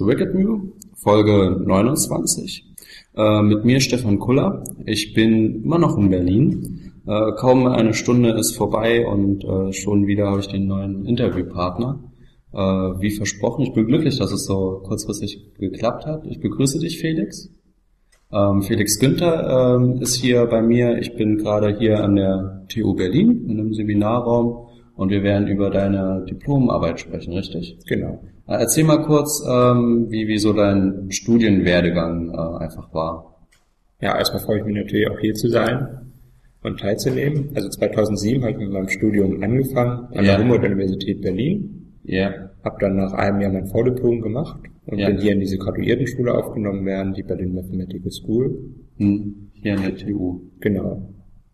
The Wicked Mew, Folge 29. Äh, mit mir Stefan Kuller. Ich bin immer noch in Berlin. Äh, kaum eine Stunde ist vorbei und äh, schon wieder habe ich den neuen Interviewpartner. Äh, wie versprochen, ich bin glücklich, dass es so kurzfristig geklappt hat. Ich begrüße dich, Felix. Ähm, Felix Günther ähm, ist hier bei mir. Ich bin gerade hier an der TU Berlin in einem Seminarraum und wir werden über deine Diplomarbeit sprechen, richtig? Genau. Äh, erzähl mal kurz, ähm, wie, wie so dein Studienwerdegang äh, einfach war. Ja, erstmal freue ich mich natürlich auch hier zu sein und teilzunehmen. Also 2007 habe ich mit meinem Studium angefangen an Ja. der Humboldt-Universität Berlin. Ja. Habe dann nach einem Jahr mein Vordiplom gemacht und Ja. bin hier in diese Graduiertenschule aufgenommen werden, die Berlin Mathematical School. Hm. Hier an der TU. Genau.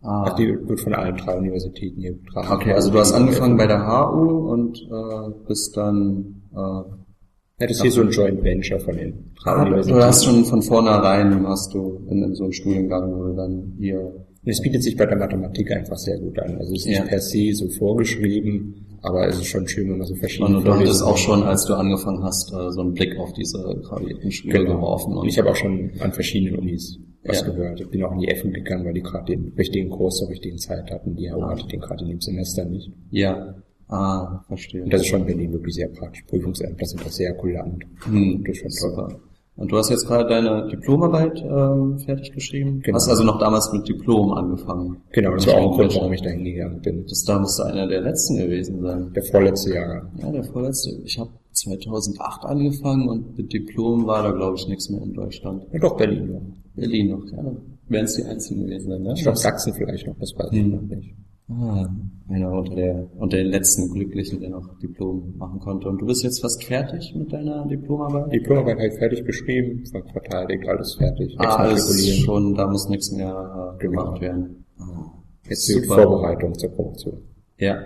Ah. Also die wird von allen drei Universitäten hier betrachtet. Okay, also du hast angefangen bei der HU und äh, bist dann äh, Ja, das ist hier so ein Joint Venture von den drei Ah, du Universitäten. hast schon von vornherein hast du in, in so einem Studiengang, wo du dann hier es bietet sich bei der Mathematik einfach sehr gut an. Also es ist Ja. nicht per se so vorgeschrieben, aber es ist schon schön, wenn man so verschiedene und du hattest auch schon, als du angefangen hast, äh, so einen Blick auf diese gravierten Schule Genau. geworfen. Und ich habe auch schon an verschiedenen Unis was Ja. gehört. Ich bin auch in die FU gegangen, weil die gerade den richtigen Kurs zur richtigen Zeit hatten. Die Ah. hatte den gerade in dem Semester nicht. ja, ah, verstehe. Und das ist schon in Berlin wirklich sehr praktisch. Prüfungsämter sind das sehr kulant. Hm, Das ist schon toll. super. Und du hast jetzt gerade deine Diplomarbeit ähm, fertig geschrieben. Genau. Hast also noch damals mit Diplom angefangen. Genau, das war auch ein Grund, warum ich da hingegangen bin. Das da müsste einer der letzten gewesen sein. Der vorletzte Jahrgang. Ja, der vorletzte. Ich habe 2008 angefangen und mit Diplom war da, glaube ich, nichts mehr in Deutschland. Ja, doch, Berlin. Berlin noch, ja. Wären es die einzigen gewesen ne? Ich glaube, Sachsen vielleicht noch, das weiß ich noch nicht. Ah, einer unter der unter den letzten Glücklichen, der noch Diplom machen konnte. Und du bist jetzt fast fertig mit deiner Diplomarbeit? Diplomarbeit habe ich fertig geschrieben, verteidigt, alles fertig. ah, alles schon, da muss nichts mehr äh, Genau. gemacht werden. Ah, Jetzt die. Vorbereitung zur Promotion. Ja,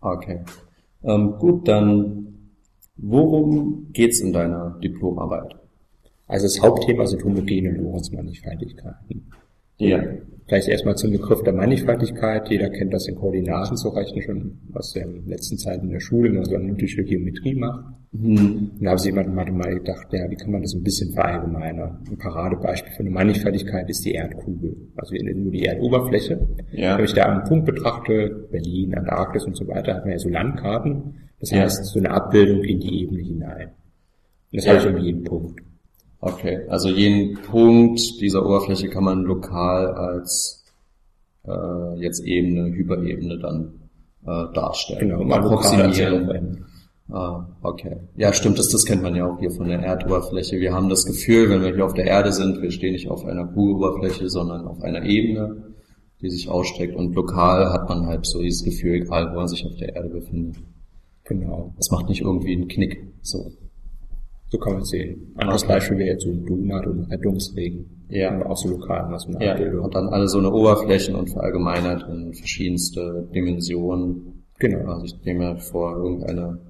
okay. Ähm, gut, dann worum geht's in deiner Diplomarbeit? Also das Hauptthema sind homogene Lorentz-Mannigfaltigkeiten. Ja. Vielleicht erstmal zum Begriff der Mannigfaltigkeit. Jeder kennt das in Koordinaten zu rechnen schon aus den letzten Zeiten in der Schule, wenn man so analytische Geometrie macht. Hm. Und da haben sich jemand Mathematik gedacht, ja, wie kann man das ein bisschen verallgemeinern? Ein Paradebeispiel für eine Mannigfaltigkeit ist die Erdkugel. Also nur die Erdoberfläche. Ja. Wenn ich da einen Punkt betrachte, Berlin, Antarktis und so weiter, hat man ja so Landkarten. Das Ja. heißt, so eine Abbildung in die Ebene hinein. Und das Ja. habe ich um jeden Punkt. Okay, also jeden Punkt dieser Oberfläche kann man lokal als äh, jetzt Ebene, Hyperebene dann äh, darstellen. Genau, mal approximieren. Ah, okay. Ja, stimmt, das, das kennt man ja auch hier von der Erdoberfläche. Wir haben das Gefühl, wenn wir hier auf der Erde sind, wir stehen nicht auf einer Kugeloberfläche, sondern auf einer Ebene, die sich ausstreckt. Und lokal hat man halt so dieses Gefühl, egal wo man sich auf der Erde befindet. Genau. Das macht nicht irgendwie einen Knick. So. So kann man es sehen. Anderes Okay. Beispiel wäre jetzt so ein Donut ein Rettungsregen. Ja. Aber auch so lokal, was eine Ja, Abbildung. und dann alle so eine Oberflächen und verallgemeinert in verschiedenste Dimensionen. Genau. Also ich nehme vor, irgendeine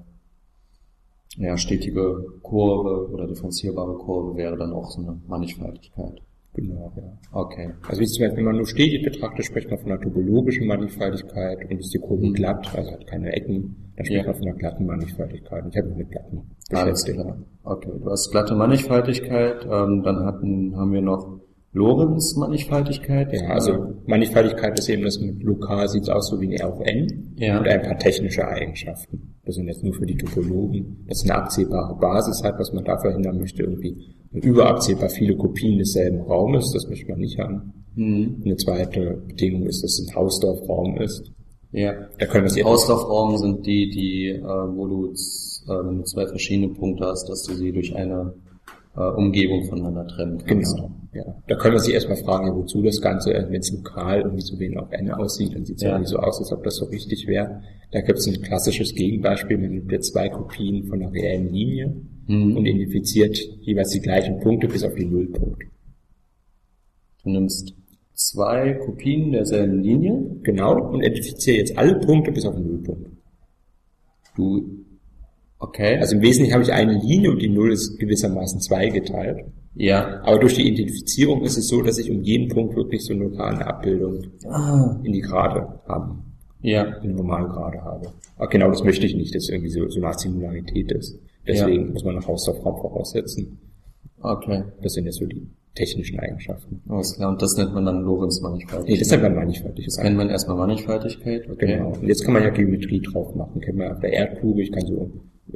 ja, stetige Kurve oder differenzierbare Kurve wäre dann auch so eine Mannigfaltigkeit. Genau, ja. Okay. Also wenn man nur stetig betrachtet, spricht man von einer topologischen Mannigfaltigkeit und ist die Kurve Mhm. glatt, also hat keine Ecken, dann spricht Ja. man von einer glatten Mannigfaltigkeit. Ich habe mich mit glatten Alles beschäftigt. klar. Okay, du hast glatte Mannigfaltigkeit, ähm, dann hatten, haben wir noch Lorenz-Mannigfaltigkeit. Ja, also Mannigfaltigkeit ist eben, das mit lokal sieht es aus so wie eine R auf N Ja. und ein paar technische Eigenschaften. Das sind jetzt nur für die Topologen, dass eine abzählbare Basis hat, was man da verhindern möchte, irgendwie überabzählbar viele Kopien desselben Raumes, das möchte man nicht haben. Hm. Eine zweite Bedingung ist, dass es ein Hausdorfraum ist. Ja. Da können wir Auslaufraum sind die, die, äh, wo du, äh, wenn du zwei verschiedene Punkte hast, dass du sie durch eine äh, Umgebung voneinander trennen kannst. Genau. Ja. Da können wir sich erstmal fragen, ja, wozu das Ganze, wenn es lokal irgendwie so wie auf N aussieht, dann sieht es Ja. ja. irgendwie so aus, als ob das so richtig wäre. Da gibt es ein klassisches Gegenbeispiel, man nimmt jetzt zwei Kopien von einer reellen Linie Mhm. und identifiziert jeweils die gleichen Punkte bis auf den Nullpunkt. Du nimmst zwei Kopien derselben Linie. Genau, und identifiziere jetzt alle Punkte bis auf den Nullpunkt. Du, okay. Also im Wesentlichen habe ich eine Linie und die Null ist gewissermaßen zweigeteilt. ja. Aber durch die Identifizierung ist es so, dass ich um jeden Punkt wirklich so eine lokale Abbildung Ah. in die Gerade habe. Ja. eine normale Gerade habe. Aber genau das möchte ich nicht, dass irgendwie so, so eine Art Singularität ist. Deswegen muss man noch Hausdorff-Raum voraussetzen. Okay. Das sind jetzt so die technischen Eigenschaften. Alles klar. Und das nennt man dann Lorentz-Mannigfaltigkeit. Nee, das nennt man Mannigfaltigkeit. Das nennt man erstmal Mannigfaltigkeit. Okay. Genau. Und jetzt kann man ja Geometrie drauf machen. Kennt man auf der Erdkugel, ich kann so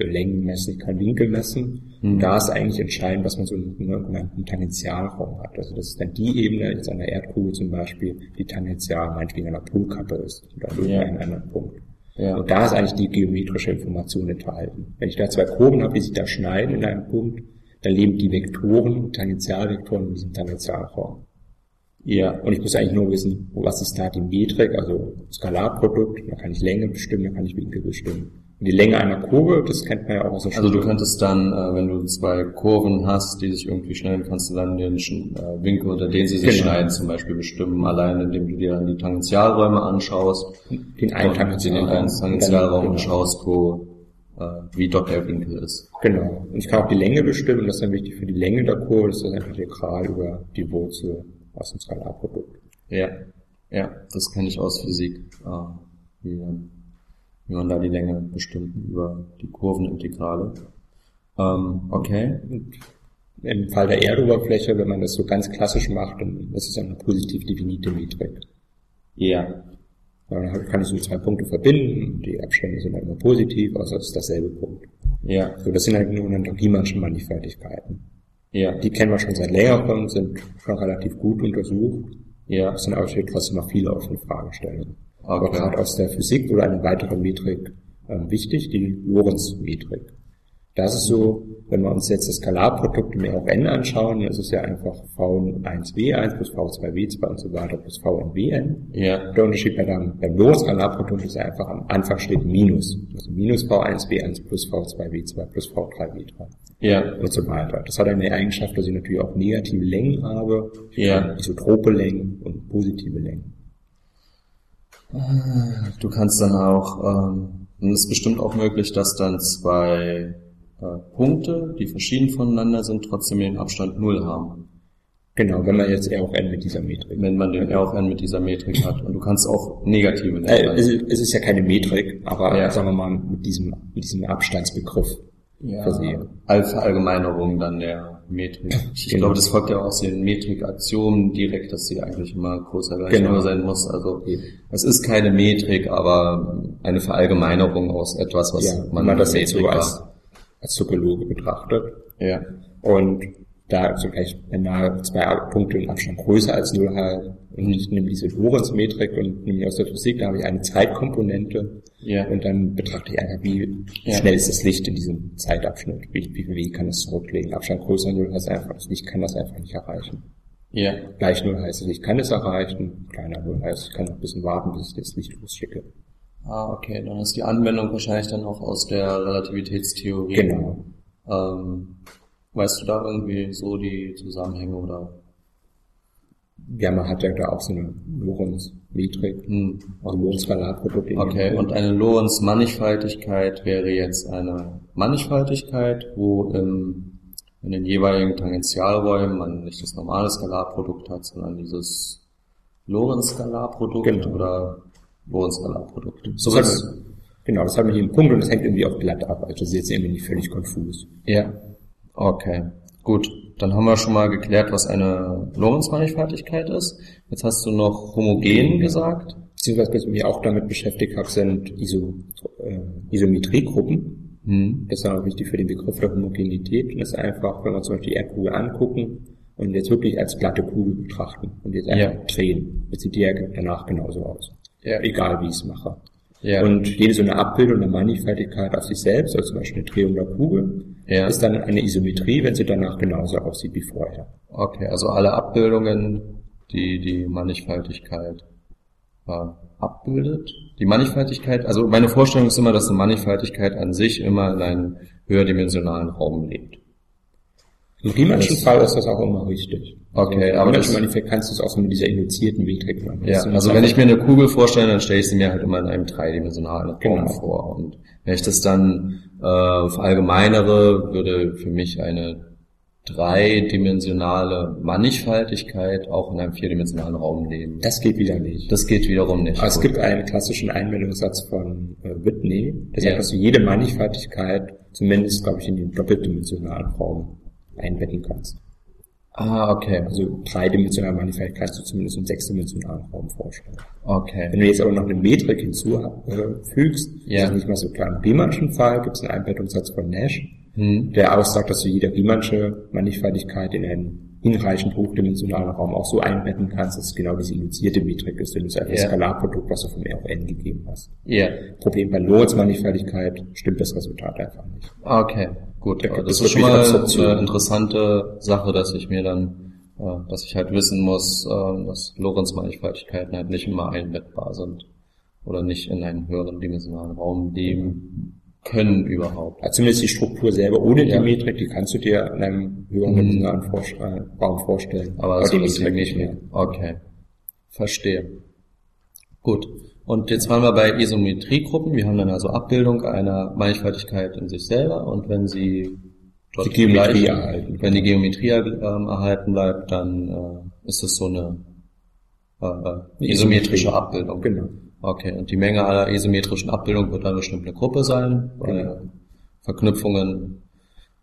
Längen messen, ich kann Winkel messen. Mhm. Und da ist eigentlich entscheidend, dass man so einen sogenannten Tangentialraum hat. Also das ist dann die Ebene, jetzt an der Erdkugel zum Beispiel, die tangential meinetwegen an der Polkappe ist oder an Ja. irgendeinem anderen Punkt. Ja. Und da ist eigentlich die geometrische Information enthalten. Wenn ich da zwei Kurven habe, die sich da schneiden in einem Punkt, dann leben die Vektoren, Tangentialvektoren in diesem Tangentialraum. Ja. Und ich muss eigentlich nur wissen, was ist da die Metrik, also Skalarprodukt, da kann ich Länge bestimmen, da kann ich Winkel bestimmen. Die Länge einer Kurve, das kennt man ja auch aus der Also du Schule. könntest dann, äh, wenn du zwei Kurven hast, die sich irgendwie schneiden, kannst du dann den äh, Winkel, unter den sie sich Genau. schneiden, zum Beispiel bestimmen, allein indem du dir dann die Tangentialräume anschaust. den einen und den Tangentialraum. einen Tangentialraum Genau. schaust, wo, äh, wie dort der Winkel ist. Genau. Und ich kann auch die Länge bestimmen, das ist dann wichtig für die Länge der Kurve, das ist dann einfach integral über die Wurzel aus dem Skalarprodukt. Ja. Ja, das kenne ich aus Physik, äh, wie, wie man da die Länge bestimmt über die Kurvenintegrale. Ähm, okay. Und im Fall der Erdoberfläche, wenn man das so ganz klassisch macht, dann ist es eine positiv definierte Metrik. Ja. Ja, Dann kann ich so zwei Punkte verbinden, die Abstände sind dann immer positiv, außer es ist dasselbe Punkt. Ja. So, das sind halt nur dann Riemannschen Mannigfaltigkeiten. Ja. Die kennen wir schon seit längerem, sind schon relativ gut untersucht. Ja. Es sind aber trotzdem noch viele offene Fragestellungen. Aber gerade aus der Physik wurde eine weitere Metrik ähm, wichtig, die Lorentz-Metrik. Da ist so, wenn wir uns jetzt das Skalarprodukt im R auf n anschauen, dann ist es ja einfach v1w1 plus v2w2 und so weiter plus vnwn. Ja. Der Unterschied bei dem, beim Lorentz-Skalarprodukt ist ja einfach am Anfang steht Minus. Also minus v1w1 plus v2w2 plus v3w3 Ja. und so weiter. Das hat eine Eigenschaft, dass ich natürlich auch negative Längen habe, Ja. isotrope Längen und positive Längen. Du kannst dann auch, ähm, und es ist bestimmt auch möglich, dass dann zwei äh, Punkte, die verschieden voneinander sind, trotzdem den Abstand null haben. Genau, wenn man jetzt R auch n mit dieser Metrik. Wenn man den R auf N mit dieser Metrik hat. Und du kannst auch negative Äh, es, ist- es ist ja keine Metrik, aber Ja. sagen wir mal mit diesem, mit diesem Abstandsbegriff ja, versehen. All Verallgemeinerung dann der Metrik. Ich Genau. glaube, das folgt ja auch aus den Metrik-Aktionen direkt, dass sie eigentlich immer größer gleich Genau. sein muss. Also es ist keine Metrik, aber eine Verallgemeinerung aus etwas, was Ja, man man das jetzt so Metrik als, als Topologe betrachtet. Ja. Und da so gleich, wenn da zwei Punkte im Abstand größer als null halt, und ich nehme diese Lorentz-Metrik und nehme aus der Physik, da habe ich eine Zeitkomponente Ja. und dann betrachte ich einfach, wie Ja. schnell ist das Licht in diesem Zeitabschnitt, wie, wie Weg kann es zurücklegen. Abstand größer null heißt einfach, das Licht kann das einfach nicht erreichen. Ja. Gleich null heißt, ich kann es erreichen, kleiner null heißt, ich kann noch ein bisschen warten, bis ich das Licht losschicke. Ah, okay. Dann ist die Anwendung wahrscheinlich dann auch aus der Relativitätstheorie. Genau. Ähm, weißt du da irgendwie so die Zusammenhänge oder? Man hat ja da auch so eine Lorentz-Metrik, Hm. also Lorentz-Skalarprodukt. in Okay, und eine Lorentz-Mannigfaltigkeit wäre jetzt eine Mannigfaltigkeit, wo im, in den jeweiligen Tangentialräumen man nicht das normale Skalarprodukt hat, sondern dieses Lorentz-Skalarprodukt Genau. oder Lorentz-Skalarprodukt. So Das hat, genau, das hat mich einen Punkt und das hängt irgendwie auch glatt ab. Also das ist jetzt irgendwie nicht völlig konfus. Ja. Okay. Gut. Dann haben wir schon mal geklärt, was eine Lorentz-Mannigfaltigkeit ist. Jetzt hast du noch homogen gesagt. Beziehungsweise, was ich mich auch damit beschäftigt habe, sind Iso, äh, Isometriegruppen. Hm. Das ist auch wichtig für den Begriff der Homogenität. Und das ist einfach, wenn wir zum Beispiel die Erdkugel angucken und jetzt wirklich als glatte Kugel betrachten und jetzt einfach Ja. drehen, jetzt sieht die ja danach genauso aus. Ja. Egal wie ich es mache. Ja. Und jede so eine Abbildung der Mannigfaltigkeit auf sich selbst, also zum Beispiel eine Drehung der Kugel, Ja. ist dann eine Isometrie, wenn sie danach genauso aussieht wie vorher. Okay, also alle Abbildungen, die die Mannigfaltigkeit äh, abbildet. Die Mannigfaltigkeit, also meine Vorstellung ist immer, dass eine Mannigfaltigkeit an sich immer in einem höherdimensionalen Raum lebt. Im Riemannschen Fall ist das auch immer richtig. Okay, also, aber im das- Riemannschen Manifest kannst du es auch so mit dieser induzierten Metrik machen. Ja, also wenn ich mir eine Kugel vorstelle, dann stelle ich sie mir halt immer in einem dreidimensionalen Raum Genau. vor. Und wenn ich das dann äh, verallgemeinere, würde für mich eine dreidimensionale Mannigfaltigkeit auch in einem vierdimensionalen Raum nehmen. Das geht wieder nicht. Das geht wiederum nicht. Aber es gibt einen klassischen Einwendungssatz von äh, Whitney, der sagt, Ja. dass du jede Mannigfaltigkeit zumindest, glaube ich, in den doppeldimensionalen Raum einbetten kannst. Ah, okay. Also dreidimensionale Mannigfaltigkeit kannst du zumindest im sechsdimensionalen Raum vorstellen. Wenn Okay. du jetzt aber noch eine Metrik hinzufügst, Ja. also nicht mal so klar im Riemannschen Fall, gibt es einen Einbettungssatz von Nash, Hm. der aussagt, dass du jede Riemannsche Mannigfaltigkeit in einen hinreichend hochdimensionalen Raum auch so einbetten kannst, dass es genau diese induzierte Metrik ist, wenn du es einfach Ja. Skalarprodukt, was du vom R auf N gegeben hast. Ja. Problem bei Lorentz-Mannigfaltigkeit stimmt das Resultat einfach nicht. Okay, gut. Da Aber das ist schon mal Abstraktionen. eine interessante Sache, dass ich mir dann, äh, dass ich halt wissen muss, äh, dass Lorentz-Mannigfaltigkeiten halt nicht immer einbettbar sind oder nicht in einen höheren dimensionalen Raum leben können überhaupt. Also zumindest die Struktur selber ohne Ja. die Metrik, die kannst du dir in einem höheren Mhm. dimensionalen Vorst- Raum vorstellen. Aber das die Metrik nicht mehr. Okay. Verstehe. Gut. Und jetzt waren wir bei Isometriegruppen. Wir haben dann also Abbildung einer Mannigfaltigkeit in sich selber und wenn sie dort Die Geometrie gleich- erhalten. Wenn die Geometrie ähm, erhalten bleibt, dann äh, ist es so eine äh, äh, isometrische. Abbildung. Genau. Okay, und die Menge aller isometrischen Abbildungen wird dann bestimmt eine Gruppe sein, weil Genau. Verknüpfungen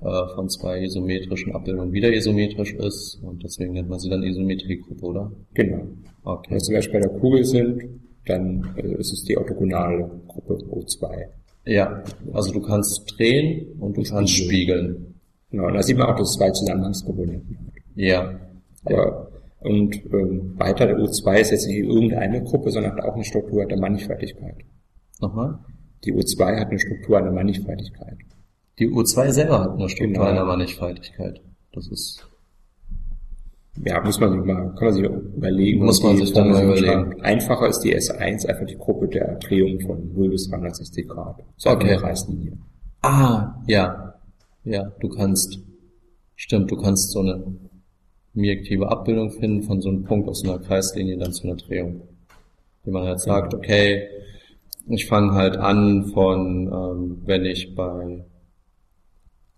äh, von zwei isometrischen Abbildungen wieder isometrisch ist und deswegen nennt man sie dann Isometriegruppe, oder? Genau. Okay. Wenn wir zum Beispiel bei der Kugel sind, dann äh, ist es die orthogonale Gruppe O2. Ja, also du kannst drehen und du kannst spiegeln. Genau, und da sieht man auch, dass es zwei Zusammenhangskomponenten hat. Ja. Aber, und ähm, weiter, der O2 ist jetzt nicht irgendeine Gruppe, sondern hat auch eine Struktur der Mannigfaltigkeit. Nochmal? Die O2 hat eine Struktur einer Mannigfaltigkeit. Die U2 selber hat eine Struktur Genau. einer Mannigfaltigkeit. Das ist Ja, muss man sich mal, kann man sich überlegen. Muss man sich dann mal überlegen. Einfacher ist die S1 einfach die Gruppe der Drehung von 0 bis 360 Grad. So Okay. eine Kreislinie. Ah, ja. Ja, du kannst, stimmt, du kannst so eine bijektive Abbildung finden von so einem Punkt aus einer Kreislinie dann zu einer Drehung. Wie man halt sagt, okay, ich fange halt an von, ähm, wenn ich bei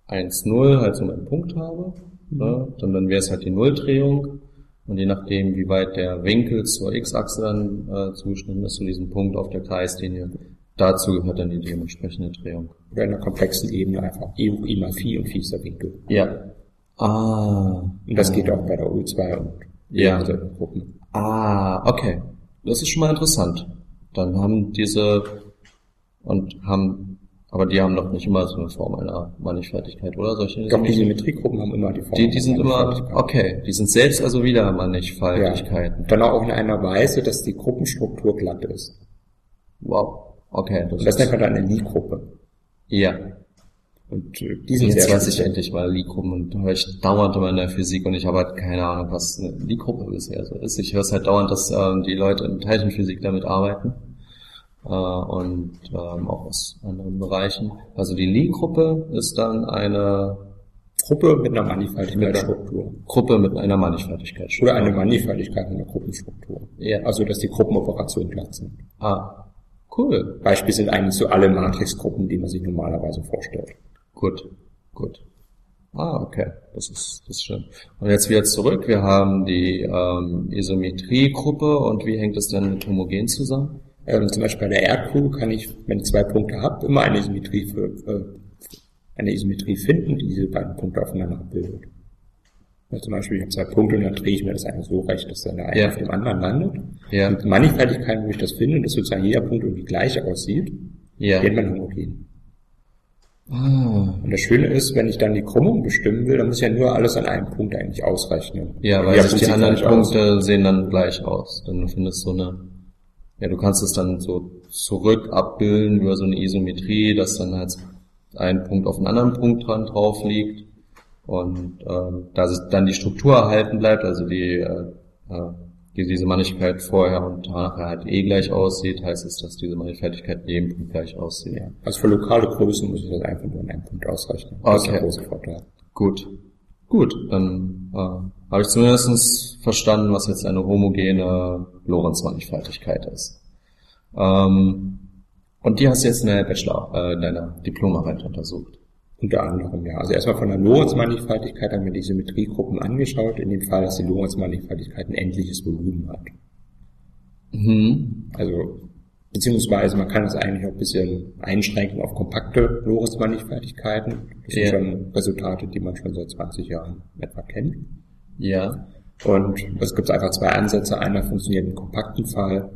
1,0 halt so meinen Punkt habe, ne, dann, dann wäre es halt die Nulldrehung. Und je nachdem, wie weit der Winkel zur X-Achse dann äh, zugeschnitten ist, zu diesem Punkt auf der Kreislinie, dazu gehört dann die dementsprechende Drehung. Oder in einer komplexen Ebene einfach E hoch I mal Phi und Phi ist der Winkel. Ja. Ah. Und das geht auch bei der U2 und Ja. Gruppen. Ah, okay. Das ist schon mal interessant. Dann haben diese und haben, aber die haben doch nicht immer so eine Form einer Mannigfaltigkeit, oder? Solche Ich glaube, die Symmetriegruppen haben immer die Form. die, die sind immer, okay, die sind selbst also wieder Ja. Mannigfaltigkeiten. Dann auch in einer Weise, dass die Gruppenstruktur glatt ist. Wow. Okay, das, das nennt ist, man dann eine Lie-Gruppe. ja. Und äh, die sind Jetzt weiß ich endlich mal Lie-Gruppen und höre ich dauernd immer in der Physik und ich habe halt keine Ahnung, was eine Lie-Gruppe bisher so ist. Ich höre es halt dauernd, dass ähm, die Leute in Teilchenphysik damit arbeiten äh, und ähm, auch aus anderen Bereichen. Also die Lie-Gruppe ist dann eine Gruppe mit einer Mit Mannigfaltigkeitsstruktur. Gruppe mit einer Mannigfaltigkeit. Oder eine Mannigfaltigkeit in der Gruppenstruktur. Ja. Also, dass die Gruppenoperationen glatt sind. Ah, cool. Beispiel sind eigentlich so alle Matrixgruppen, die man sich normalerweise vorstellt. Gut, gut. Ah, okay. Das ist, das ist schön. Und jetzt wieder zurück. Wir haben die ähm, Isometriegruppe und wie hängt es denn mit Homogen zusammen? Ähm, zum Beispiel bei der Erdkugel kann ich, wenn ich zwei Punkte habe, immer eine Isometrie für, äh, eine Isometrie finden, die diese beiden Punkte aufeinander abbildet. Ja, zum Beispiel, ich habe zwei Punkte und dann drehe ich mir das einfach so recht, dass dann der eine Ja. auf dem anderen landet. Ja. Und Mannigfaltigkeiten, wo ich das finde, dass sozusagen jeder Punkt irgendwie gleich aussieht, Ja. nennt man homogen. Ah, Und das Schöne ist, wenn ich dann die Krümmung bestimmen will, dann muss ich ja nur alles an einem Punkt eigentlich ausrechnen. ja, weil die anderen gleich aus. Punkte sehen dann gleich aus. Dann du findest so eine, ja, du kannst es dann so zurück abbilden über so eine Isometrie, dass dann halt ein Punkt auf einen anderen Punkt dran drauf liegt und ähm, da sich dann die Struktur erhalten bleibt, also die, äh, äh, die diese Mannigfaltigkeit vorher und nachher halt eh gleich aussieht, heißt es, dass diese Mannigfaltigkeit in jedem Punkt gleich aussieht. Ja. Also für lokale Größen muss ich das einfach nur an einem Punkt ausrechnen. Das ist Okay. der große Vorteil. Gut. Gut, dann äh, habe ich zumindest verstanden, was jetzt eine homogene Lorentz-Mannigfaltigkeit ist. Ähm, und die hast du jetzt in deiner Bachelor, äh, in deiner Diplomarbeit untersucht. Unter anderem, ja. Also erstmal von der Lorentz-Mannigfaltigkeit haben wir die Symmetriegruppen angeschaut, in dem Fall, dass die Lorentz-Mannigfaltigkeit ein endliches Volumen hat. Mhm. Also, beziehungsweise man kann das eigentlich auch ein bisschen einschränken auf kompakte Lorentz-Mannigfaltigkeiten. Das ja. sind schon Resultate, die man schon seit 20 Jahren etwa kennt. Ja. Und es gibt einfach zwei Ansätze. Einer funktioniert im kompakten Fall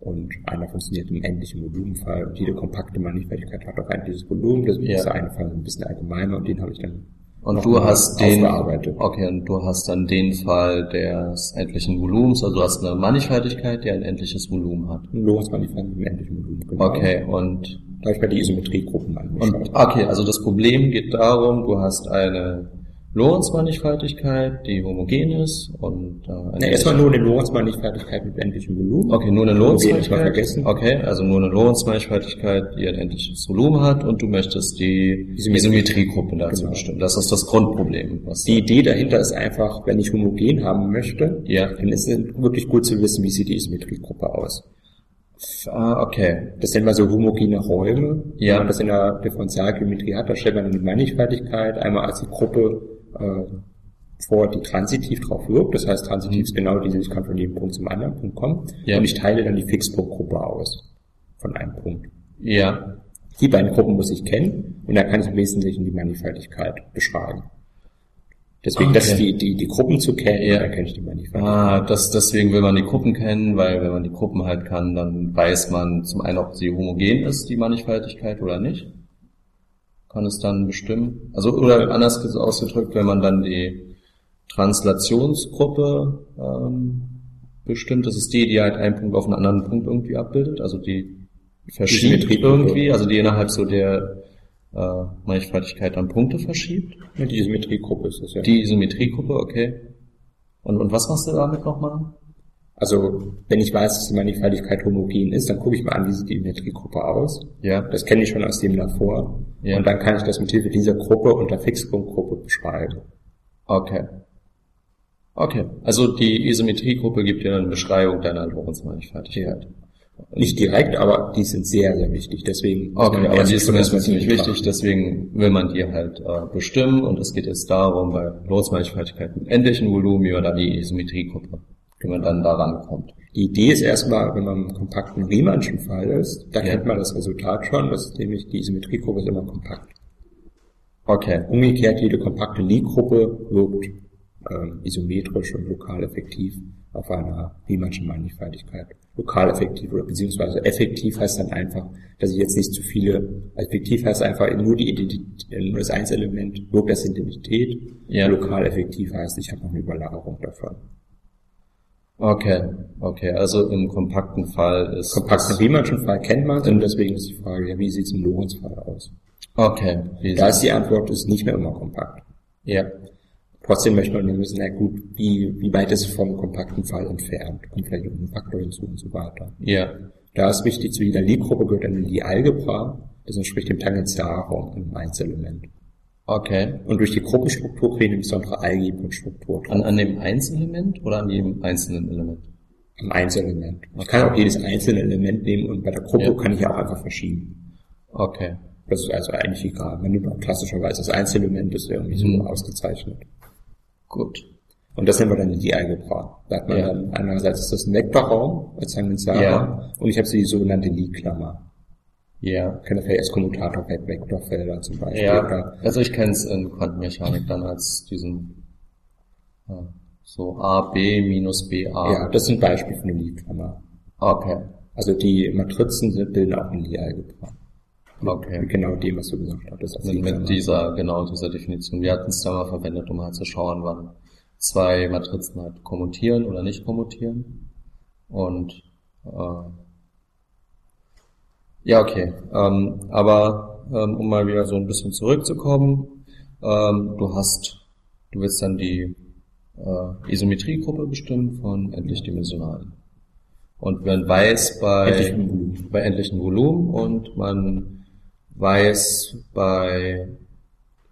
und einer funktioniert im endlichen Volumenfall. Und jede kompakte Mannigfaltigkeit hat auch endliches Volumen. Deswegen ja. ist der eine Fall ein bisschen allgemeiner und den habe ich dann und du hast den, okay, und du hast dann den Fall des endlichen Volumens, also du hast eine Mannigfaltigkeit, die ein endliches Volumen hat. Ein Lorentz-Mannigfaltigkeit mit einem endlichen Volumen, genau. Okay, und da habe ich bei die Isometriegruppen angeschaut. Und, okay, also das Problem geht darum, du hast eine Lorentz-Mannigfaltigkeit, die homogen ist und äh, ja, erstmal nur eine Lorentz-Mannigfaltigkeit mit endlichem Volumen. Okay, nur eine Lorentz-Mannigfaltigkeit. Okay, also nur eine Lorentz-Mannigfaltigkeit, die ein endliches Volumen hat und du möchtest die Isometriegruppe dazu genau. bestimmen. Das ist das Grundproblem. die Idee dahinter ist einfach, wenn ich homogen haben möchte, ja. dann ist es wirklich gut zu wissen, wie sieht die Isometriegruppe aus. Ah, okay. Das sind mal so homogene Räume. Ja. Wenn man das in der Differentialgeometrie hat, da stellt man eine Mannigfaltigkeit einmal als die Gruppe äh, vor, die transitiv drauf wirkt. Das heißt, transitiv ist genau diese, ich kann von jedem Punkt zum anderen Punkt kommen. Ja. Und ich teile dann die Fixpunktgruppe aus. Von einem Punkt. Ja. Die beiden Gruppen muss ich kennen und dann kann ich im Wesentlichen die Mannigfaltigkeit beschreiben. Deswegen, okay. das die, die, die Gruppen zu kennen, ja. dann kenne ich die Mannigfaltigkeit. Ah, das, deswegen will man die Gruppen kennen, weil wenn man die Gruppen halt kann, dann weiß man zum einen, ob sie homogen ist, die Mannigfaltigkeit oder nicht kann es dann bestimmen. Also oder anders ausgedrückt, wenn man dann die Translationsgruppe ähm, bestimmt, das ist die, die halt einen Punkt auf einen anderen Punkt irgendwie abbildet, also die verschiebt die irgendwie, also die innerhalb so der äh, Mannigfaltigkeit dann Punkte verschiebt. Ja, die Symmetriegruppe ist das ja. Die Symmetriegruppe, okay. Und, und was machst du damit nochmal? Also, wenn ich weiß, dass die Mannigfaltigkeit homogen ist, dann gucke ich mal an, wie sieht die Symmetriegruppe aus. Ja. Das kenne ich schon aus dem davor. Ja. Und dann kann ich das mit Hilfe dieser Gruppe und der Fixpunktgruppe beschreiben. Okay. Okay. Also die Isometriegruppe gibt dir eine Beschreibung deiner Lorentz-Mannigfaltigkeit. Ja. Nicht direkt, aber die sind sehr, sehr wichtig. Deswegen. Okay, aber die ist zumindest ziemlich wichtig. Deswegen will man die halt äh, bestimmen. Und es geht jetzt darum, bei Lorentz-Mannigfaltigkeit mit endlichen Volumen oder die Isometriegruppe wie man dann daran kommt. Die Idee ist erstmal, wenn man im kompakten Riemannschen Fall ist, da ja. kennt man das Resultat schon, das ist nämlich die Symmetriekurve ist immer kompakt. Okay. Umgekehrt, jede kompakte Lie-Gruppe wirkt ähm, isometrisch und lokal effektiv auf einer Riemannschen Mannigfaltigkeit. Lokal effektiv oder beziehungsweise effektiv heißt dann einfach, dass ich jetzt nicht zu viele, effektiv heißt einfach nur die Identität, nur das Einzelement wirkt als Identität. Ja. Lokal effektiv heißt, ich habe noch eine Überlagerung davon. Okay, okay, also im kompakten Fall ist... Kompakten Riemannschen Fall kennt man und deswegen ist die Frage, ja, wie sieht es im Lorenz-Fall aus? Okay. Da ist die Antwort, ist nicht mehr immer kompakt. Ja. Trotzdem möchte man wissen, na gut, wie, wie weit ist es vom kompakten Fall entfernt? Kommt vielleicht ein Faktor hinzu und so weiter. Ja. Da ist wichtig, zu jeder Lie-Gruppe gehört eine Lie-Algebra, das entspricht dem Tangentialraum im Einzelement. Okay. Und durch die Gruppenstruktur kriegen wir eine besondere Algebrenstruktur. An, an dem Einzelelement oder an jedem einzelnen Element? Am Einzelelement. Ich kann auch jedes einzelne Element nehmen und bei der Gruppe ja. kann ich ja auch einfach verschieben. Okay. Das ist also eigentlich egal. Man nimmt auch klassischerweise das Einzelelement, ist irgendwie so mhm. ausgezeichnet. Gut. Und das nennen wir dann die Algebra. Da hat man ja. dann einerseits ist das ein Vektorraum als Tangentialraum ja. und ich habe so die sogenannte Lie-Klammer. Ja. Kann das ja als Kommutator Vektorfelder zum Beispiel. Ja, oder also ich kenne es in Quantenmechanik dann als diesen äh, so A, B minus B, A. Ja, das sind Beispiele von der Lie-Klammer. Okay. Also die Matrizen bilden auch eine Lie-Algebra. Okay. Mit genau dem, was du gesagt hattest. Mit, mit dieser, genau dieser Definition. Wir hatten es da mal verwendet, um halt zu schauen, wann zwei Matrizen halt kommutieren oder nicht kommutieren. Und äh, ja, okay. Ähm, aber ähm, um mal wieder so ein bisschen zurückzukommen, ähm, du hast, du willst dann die äh, Isometriegruppe bestimmen von endlich dimensionalen. Und man weiß bei endlichen Volumen, bei endlichen Volumen und man weiß bei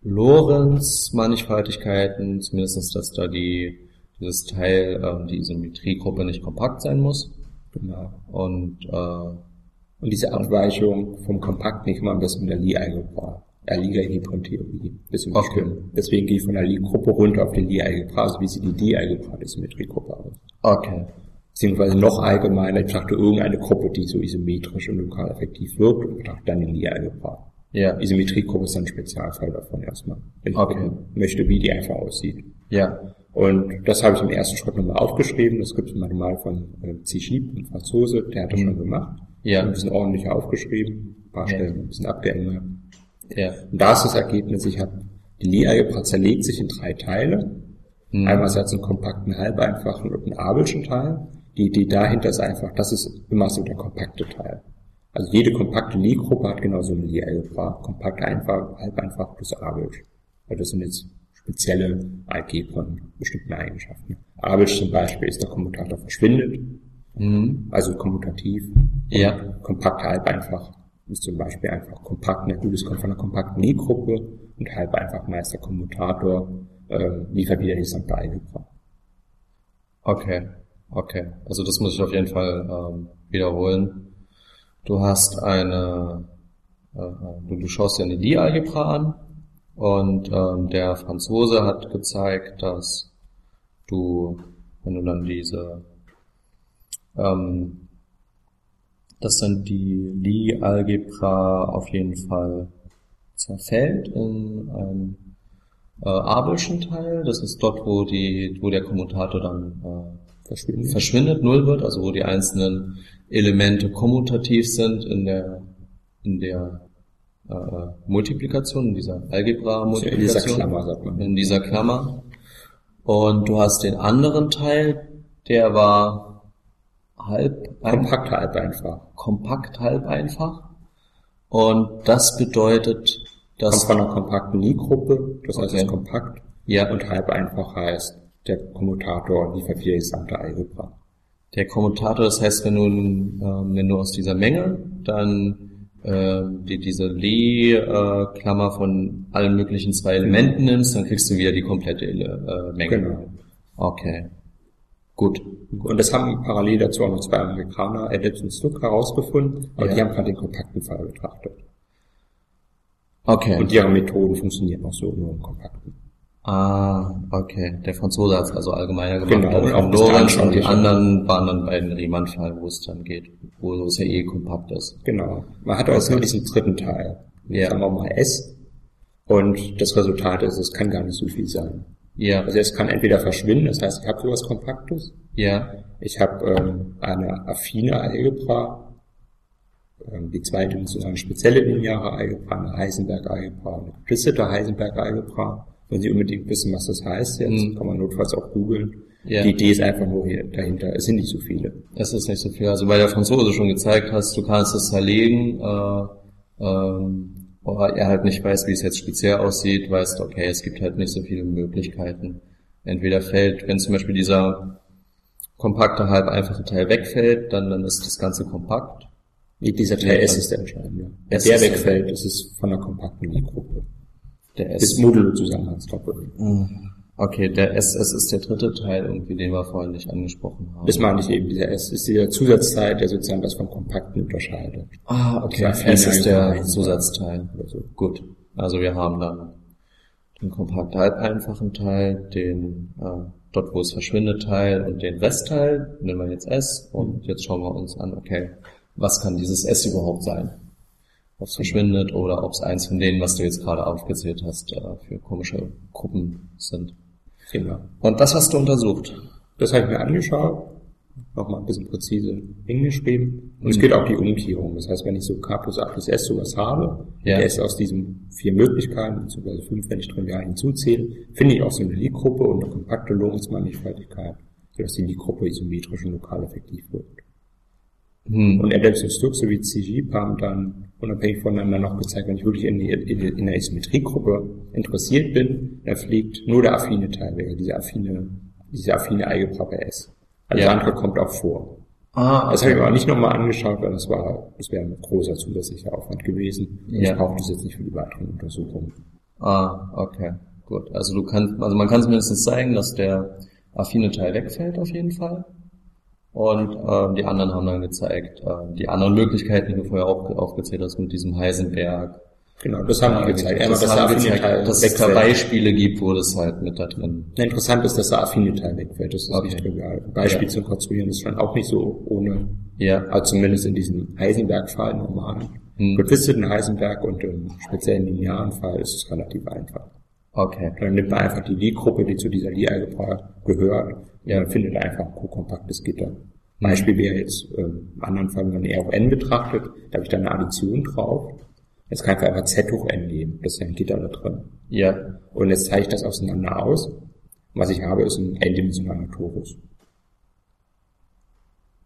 Lorenz Mannigfaltigkeiten zumindest, dass da die dieses Teil, ähm, die Isometriegruppe nicht kompakt sein muss. Genau. Und äh, und diese Abweichung vom Kompakten kann man besten mit der Lie-Algebra äh, Liga-Hypon-Theorie. Okay. Deswegen gehe ich von der Lie-Gruppe runter auf die Lie-Algebra, also wie sieht die Lie-Algebra der Symmetriegruppe aus. Okay. Beziehungsweise noch allgemeiner, ich betrachte irgendeine Gruppe, die so isometrisch und lokal effektiv wirkt und betrachte dann die Lie-Algebra. Ja. Isometriegruppe ist ein Spezialfall davon erstmal. Wenn ich okay. möchte, wie die einfach aussieht. Ja. Und das habe ich im ersten Schritt nochmal aufgeschrieben. Das gibt es manchmal von äh, Zichib, ein Franzose, der hat das mhm. schon gemacht. Ja. Ein bisschen ordentlicher aufgeschrieben, ein paar ja. Stellen ein bisschen abgeändert. Ja. Und da ist das Ergebnis, ich habe, die Lie-Algebra zerlegt sich in drei Teile. Mhm. Einerseits einen kompakten, halbeinfachen und einen abelschen Teil. Die Idee dahinter ist einfach, das ist immer so der kompakte Teil. Also jede kompakte Lie-Gruppe hat genauso eine Lie-Algebra. Kompakt einfach, halbeinfach plus abelsch. Also das sind jetzt spezielle Algebren, bestimmten Eigenschaften. Abelsch zum Beispiel ist der Kommutator verschwindet, mhm. also kommutativ. Ja. Kompakt halb einfach ist zum Beispiel einfach kompakt, na gut, es kommt von einer kompakten Nie-Gruppe und halb einfach Meister Kommutator äh, liefert wieder die gesamte Algebra. Okay, okay. Also das muss ich auf jeden Fall ähm, wiederholen. Du hast eine, äh, du, du schaust dir eine Lie-Algebra an und ähm, der Franzose hat gezeigt, dass du, wenn du dann diese, ähm, dass dann die Lie-Algebra auf jeden Fall zerfällt in einen äh, abelschen Teil. Das ist dort, wo die, wo der Kommutator dann äh, verschwindet. verschwindet, null wird, also wo die einzelnen Elemente kommutativ sind in der in der äh, Multiplikation, in dieser Algebra-Multiplikation. In dieser Klammer, sagt man. In dieser Klammer. Und du hast den anderen Teil, der war halb kompakt halb einfach. Kompakt halb einfach. Und das bedeutet, dass kommt von einer kompakten Nie-Gruppe, das heißt, okay. es kompakt. Ja. Und halb einfach heißt, der Kommutator liefert die gesamte Algebra. Der Kommutator, das heißt, wenn du, äh, wenn du aus dieser Menge dann äh, die, diese Lie-Klammer von allen möglichen zwei Elementen nimmst, dann kriegst du wieder die komplette äh, Menge. Genau. Okay. Gut. Und das haben parallel dazu auch noch zwei Amerikaner, Adams und Stuck, herausgefunden, aber ja. die haben gerade den kompakten Fall betrachtet. Okay. Und ihre Methoden funktionieren auch so nur im kompakten. Ah, okay. Der Franzose hat es also allgemeiner gemacht. Genau, und auch Lorenz und die anderen waren dann bei den Riemann-Fall, wo es dann geht, wo es ja eh kompakt ist. Genau. Man hat also nur diesen dritten Teil. Ja. Sagen wir mal S. Und das Resultat ist, es kann gar nicht so viel sein. Ja. Also es kann entweder verschwinden, das heißt, ich habe sowas Kompaktes. Ja. Ich habe ähm, eine affine Algebra, ähm, die zweite ist eine spezielle lineare Algebra, eine Heisenberg-Algebra, eine gesplittete Heisenberg-Algebra wenn Sie unbedingt wissen, was das heißt, jetzt mhm. kann man notfalls auch googeln. Ja. Die Idee ist einfach nur hier dahinter. Es sind nicht so viele. Es ist nicht so viel. Also weil der Franzose schon gezeigt hast, du kannst es zerlegen, äh, ähm, aber er halt nicht weiß, wie es jetzt speziell aussieht, weißt, okay, es gibt halt nicht so viele Möglichkeiten. Entweder fällt, wenn zum Beispiel dieser kompakte, halb einfache Teil wegfällt, dann, dann ist das Ganze kompakt. Nee, dieser Teil S ist der entscheidende. Wenn der wegfällt, ist es von einer kompakten Gruppe. Der S. Ist modulo Zusammenhangsgruppe. Hm. Okay, der S, S ist der dritte Teil irgendwie, den wir vorhin nicht angesprochen haben. Das meine ich eben, dieser S ist der Zusatzteil, der sozusagen das vom Kompakten unterscheidet. Ah, okay, S ist der Zusatzteil. So. Gut, also wir haben dann den kompakt halb einfachen Teil, den äh, dort wo es verschwindet Teil und den Restteil, nehmen wir jetzt S und jetzt schauen wir uns an, okay, was kann dieses S überhaupt sein? ob es verschwindet oder ob es eins von denen, was du jetzt gerade aufgezählt hast, äh, für komische Gruppen sind. Genau. Und das hast du untersucht? Das habe ich mir angeschaut, nochmal ein bisschen präzise hingeschrieben. Und mhm. es geht auch die Umkehrung. Das heißt, wenn ich so K plus A plus S sowas habe, ja. der ist aus diesen vier Möglichkeiten, beziehungsweise fünf, wenn ich trivial hinzuzähle, finde ich auch so eine Lie-Gruppe und eine kompakte Lorentz-Mannigfaltigkeit, sodass die Lie-Gruppe isometrisch und lokal effektiv wird. Hm. Und Adams und Stokes sowie CG haben dann unabhängig voneinander noch gezeigt, wenn ich wirklich in, die, in der Isometriegruppe interessiert bin, dann fliegt nur der affine Teil weg, diese affine, diese affine Algebra S. Alles ja. andere kommt auch vor. Ah, okay. Das habe ich mir aber nicht nochmal angeschaut, weil das war, das wäre ein großer zusätzlicher Aufwand gewesen. Ja. Ich brauche das jetzt nicht für die weiteren Untersuchungen. Ah, okay. Gut. Also du kannst, also man kann zumindest zeigen, dass der affine Teil wegfällt auf jeden Fall. Und äh, die anderen haben dann gezeigt, äh, die anderen Möglichkeiten, die du vorher auch aufgezählt hast mit diesem Heisenberg, Genau, das haben die gezeigt. Das dass haben gezeigt, Teil dass es da. Beispiele gibt, wo das halt mit da drin. Interessant ist, dass der affine Teil wegfällt. Das ist Okay. nicht trivial. Ein Beispiel Ja. zum Konstruieren ist schon auch nicht so ohne, Ja. also zumindest in diesem Heisenberg-Fall normal. Hm. Befisteten Heisenberg und im speziellen linearen Fall ist es relativ einfach. Okay. Dann nimmt man einfach die Lie-Gruppe, die zu dieser Lie-Algebra gehört, Ja. man findet einfach ein kokompaktes Gitter. Beispiel wäre jetzt im anderen Fall, wenn man R auf N betrachtet, da habe ich dann eine Addition drauf. Jetzt kann ich einfach Z hoch N nehmen. Das ist ja ein Gitter da drin. Ja. Und jetzt zeige ich das auseinander aus. Was ich habe, ist ein n-dimensionaler Torus.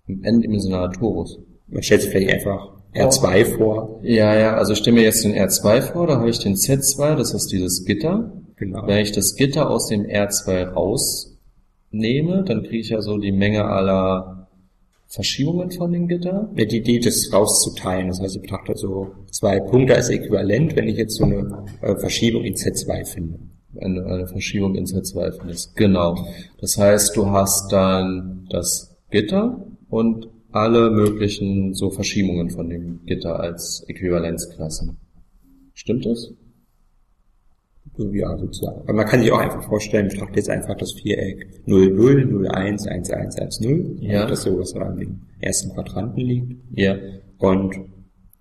Ein n-dimensionaler Torus. Man stellt sich vielleicht einfach R2 vor. Ja, ja, also ich stelle mir jetzt den R2 vor, da habe ich den Z2, das ist dieses Gitter. Genau. Wenn ich das Gitter aus dem R2 rausnehme, dann kriege ich ja so die Menge aller Verschiebungen von dem Gitter. Die Idee, das rauszuteilen. Das heißt, ich betrachte so zwei Punkte als äquivalent, wenn ich jetzt so eine äh, Verschiebung in Z2 finde. Eine, eine Verschiebung in Z2 findest. Genau. Das heißt, du hast dann das Gitter und alle möglichen so Verschiebungen von dem Gitter als Äquivalenzklassen. Stimmt das? Ja, sozusagen. Aber man kann sich auch einfach vorstellen, ich betrachte jetzt einfach das Viereck 0, 0, 0, 1, 1, 1, 1, 0. Ja. Das so, was an dem ersten Quadranten liegt. Ja. Und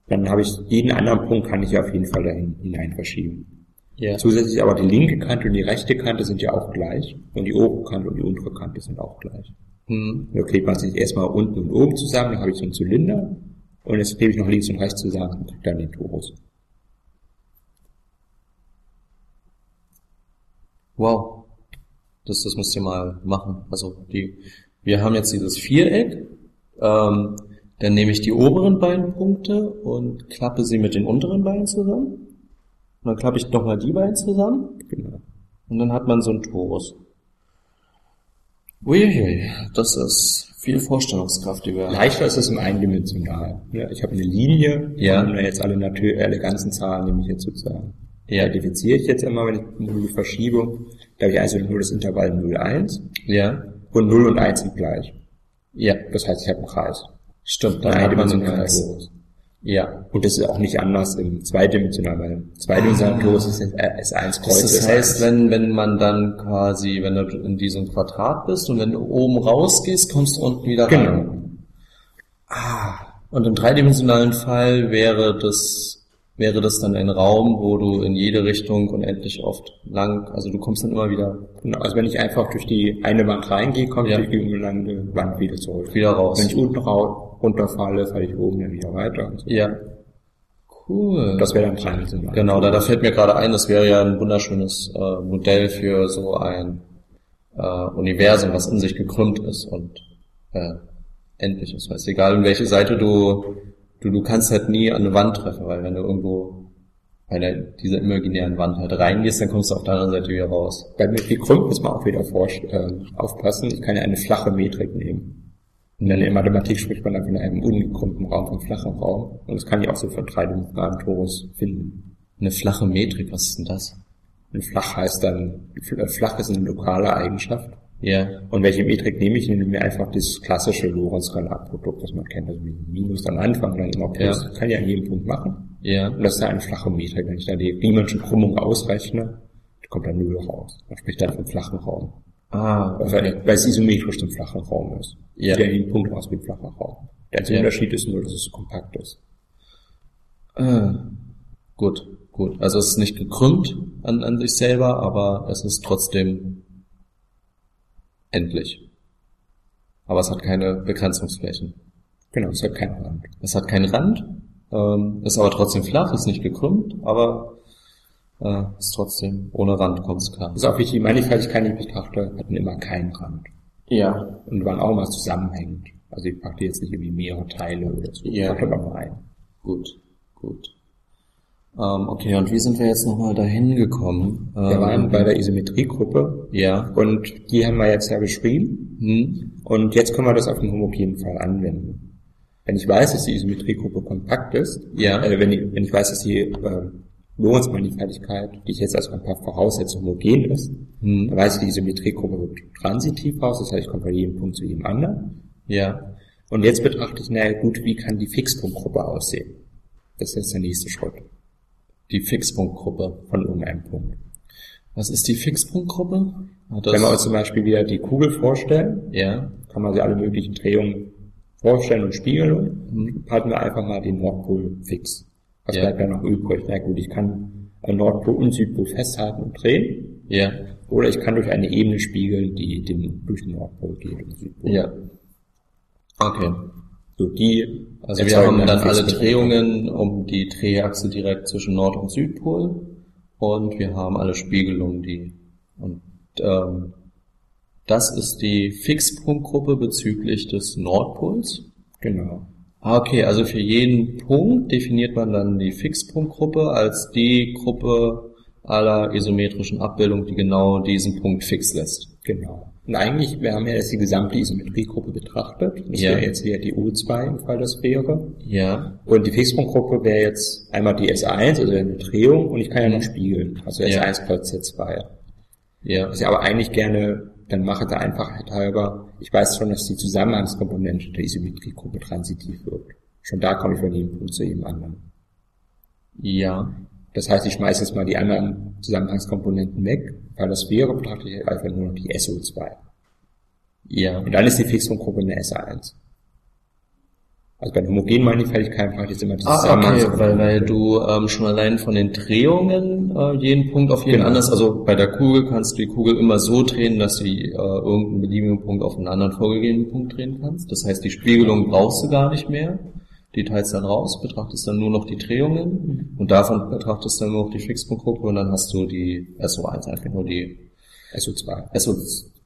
dann habe ich jeden anderen Punkt kann ich auf jeden Fall dahin hinein verschieben. Ja. Zusätzlich aber die linke Kante und die rechte Kante sind ja auch gleich. Und die obere Kante und die untere Kante sind auch gleich. Hm. Da klebt man sich erstmal unten und oben zusammen, dann habe ich so einen Zylinder. Und jetzt klebe ich noch links und rechts zusammen und kriege dann den Torus. Wow. Das, das müsst ihr mal machen. Also die, wir haben jetzt dieses Viereck. Ähm, dann nehme ich die oberen beiden Punkte und klappe sie mit den unteren beiden zusammen. Und dann klappe ich nochmal die beiden zusammen. Genau. Und dann hat man so einen Torus. Uiuiui, das ist viel Vorstellungskraft, die wir Leichter ist es im Eindimensionalen. Ja, ich habe eine Linie, Ja. und jetzt alle, natür alle ganzen Zahlen nehme ich jetzt sozusagen. Ja. Identifiziere ich jetzt immer, wenn ich nur die Verschiebung, da habe ich also nur das Intervall 0, 1 Ja, und 0 und 1 sind gleich. ja, Das heißt, ich habe einen Kreis. stimmt. Dann hat man einen Kreis. Torus. Ja. Und das ist auch nicht anders im zweidimensionalen, weil im zweidimensionalen Ah. Torus ist S1 Das, Kreuz. das ist heißt, eins. wenn, wenn man dann quasi, wenn du in diesem Quadrat bist und wenn du oben rausgehst, kommst du unten wieder rein. Genau. Ah. Und im dreidimensionalen Fall wäre das, wäre das dann ein Raum, wo du in jede Richtung unendlich oft lang, also du kommst dann immer wieder, Genau, also wenn ich einfach durch die eine Wand reingehe, komme Ja. ich durch die umgelandete Wand wieder zurück. wieder raus. Wenn ich unten runterfalle, falle ich oben dann wieder weiter. Und so. ja. Cool. Das wäre dann dreidimensional. Genau, da, da fällt mir gerade ein, das wäre ja ein wunderschönes äh, Modell für so ein äh, Universum, was in sich gekrümmt ist und äh, endlich ist. Weißt, egal in welche Seite du, du, du kannst halt nie an eine Wand treffen, weil wenn du irgendwo bei der, dieser imaginären Wand halt reingehst, dann kommst du auf der anderen Seite wieder raus. Bei mir gekrümmt muss man auch wieder vorst- äh, aufpassen. Ich kann ja eine flache Metrik nehmen. Und in Mathematik spricht man dann von einem ungekrümmten Raum, vom flachen Raum. Und das kann ich auch so für dreidimensionalen Torus finden. Eine flache Metrik, was ist denn das? Flach heißt dann, fl- flach ist eine lokale Eigenschaft. Ja, Und welche Metrik nehme ich? Ich nehme einfach dieses klassische Lorentz-Skalarprodukt, das man kennt, also mit Minus am Anfang und dann immer Plus. Ja. Kann ich an jedem Punkt machen. ja, Und das ist eine flache Metrik. Wenn ich da die Riemannsche Krümmung ausrechne, kommt dann Null raus. Man spricht dann vom flachen Raum. ah, Weil, weil es isometrisch zum flachen Raum ist. Ja. Sieht ja jeden Punkt aus wie ein flacher Raum. Der einzige Ja. Unterschied ist nur, dass es so kompakt ist. Ah, gut, gut. Also es ist nicht gekrümmt an, an sich selber, aber es ist trotzdem endlich. Aber es hat keine Begrenzungsflächen. Genau, es hat keinen Rand. Es hat keinen Rand, ähm, ist aber trotzdem flach, ist nicht gekrümmt, aber äh, ist trotzdem ohne Rand, kommt's klar. Das ist auch wichtig, die Mannigfaltigkeit, die ich betrachte, hatten immer keinen Rand. Ja. Und waren auch mal zusammenhängend. Also ich packte jetzt nicht irgendwie mehrere Teile oder so. Ja. Ich packte immer nur einen. Gut, gut. Ähm, okay, und wie sind wir jetzt nochmal dahin gekommen? Ähm, Wir waren bei der Isometriegruppe Ja. und die haben wir jetzt ja beschrieben. Hm? Und jetzt können wir das auf den homogenen Fall anwenden. Wenn ich weiß, dass die Isometriegruppe kompakt ist, Ja. äh, wenn, ich, wenn ich weiß, dass die äh, Lorentz-Mannigfaltigkeit, die ich jetzt als ein paar voraussetze, homogen ist, Hm. dann weiß ich, die Isometriegruppe wird transitiv aus, das heißt, ich komme bei jedem Punkt zu jedem anderen. Ja. Und jetzt betrachte ich, naja gut, wie kann die Fixpunktgruppe aussehen? Das ist jetzt der nächste Schritt. Die Fixpunktgruppe. von irgendeinem Punkt. Was ist die Fixpunktgruppe? Das- Wenn wir uns zum Beispiel wieder die Kugel vorstellen, ja, kann man sich alle möglichen Drehungen vorstellen und Spiegelungen. Halten wir einfach mal den Nordpol fix. Was Ja. bleibt da noch übrig? Na gut, ich kann Nordpol und Südpol festhalten und drehen. ja, Oder ich kann durch eine Ebene spiegeln, die den, durch den Nordpol geht und Südpol. ja. Okay. So, die Also wir haben dann alle. Drehungen um die Drehachse direkt zwischen Nord- und Südpol und wir haben alle Spiegelungen, die und ähm, das ist die Fixpunktgruppe bezüglich des Nordpols. Genau. Ah, okay, also für jeden Punkt definiert man dann die Fixpunktgruppe als die Gruppe aller isometrischen Abbildungen, die genau diesen Punkt fix lässt. Genau. Und eigentlich, wir haben ja jetzt die gesamte Isometriegruppe betrachtet. Das Ja. wäre jetzt hier die U2 im Fall der Sphäre. Ja, Und die Fixpunktgruppe wäre jetzt einmal die S1, also eine Drehung, und ich kann ja noch spiegeln. Also Ja. S1 Kreuz Z2. ja, Was ich aber eigentlich gerne dann mache, der Einfachheit halber, ich weiß schon, dass die Zusammenhangskomponente der Isometriegruppe transitiv wird. Schon da komme ich von jedem Punkt zu jedem anderen. ja, Das heißt, ich schmeiße jetzt mal die anderen Zusammenhangskomponenten weg, weil das wäre, betrachte ich einfach nur noch die SO2. ja. Und dann ist die eine S1. Also bei den homogenen Mannigfaltigkeiten frage ich jetzt immer die Ah, okay, Zusammenhangskomponente. weil, weil du ähm, schon allein von den Drehungen äh, jeden Punkt auf jeden Genau. anders, also bei der Kugel kannst du die Kugel immer so drehen, dass du die, äh, irgendeinen beliebigen Punkt auf einen anderen vorgegebenen Punkt drehen kannst. Das heißt, die Spiegelung brauchst du gar nicht mehr. Die teilst dann raus, betrachtest dann nur noch die Drehungen und davon betrachtest dann nur noch die Fixpunktgruppe und dann hast du die SO1, einfach nur die SO2. SO,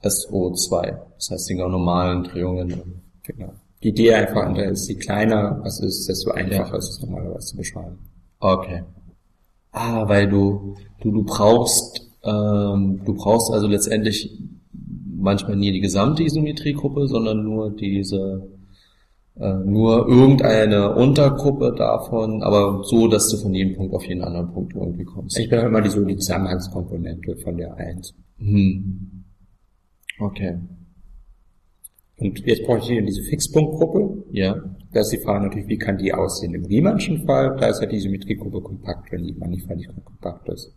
SO2. Das heißt, die normalen Drehungen. Genau. Die Idee einfach an der ist, je kleiner was ist, desto einfacher Ja. ist es normalerweise zu beschreiben. Okay. Ah, weil du, du, du brauchst, ähm, du brauchst also letztendlich manchmal nie die gesamte Isometriegruppe, sondern nur diese, äh, nur irgendeine Untergruppe davon, aber so, dass du von jedem Punkt auf jeden anderen Punkt irgendwie kommst. Ich bin immer die, so die Zusammenhangskomponente von der 1. Hm. Okay. Und jetzt brauche ich hier diese Fixpunktgruppe. Ja. Da ist die Frage natürlich, wie kann die aussehen? Im Riemannschen Fall, da ist ja die Symmetriegruppe kompakt, wenn die Mannigfaltigkeit kompakt ist.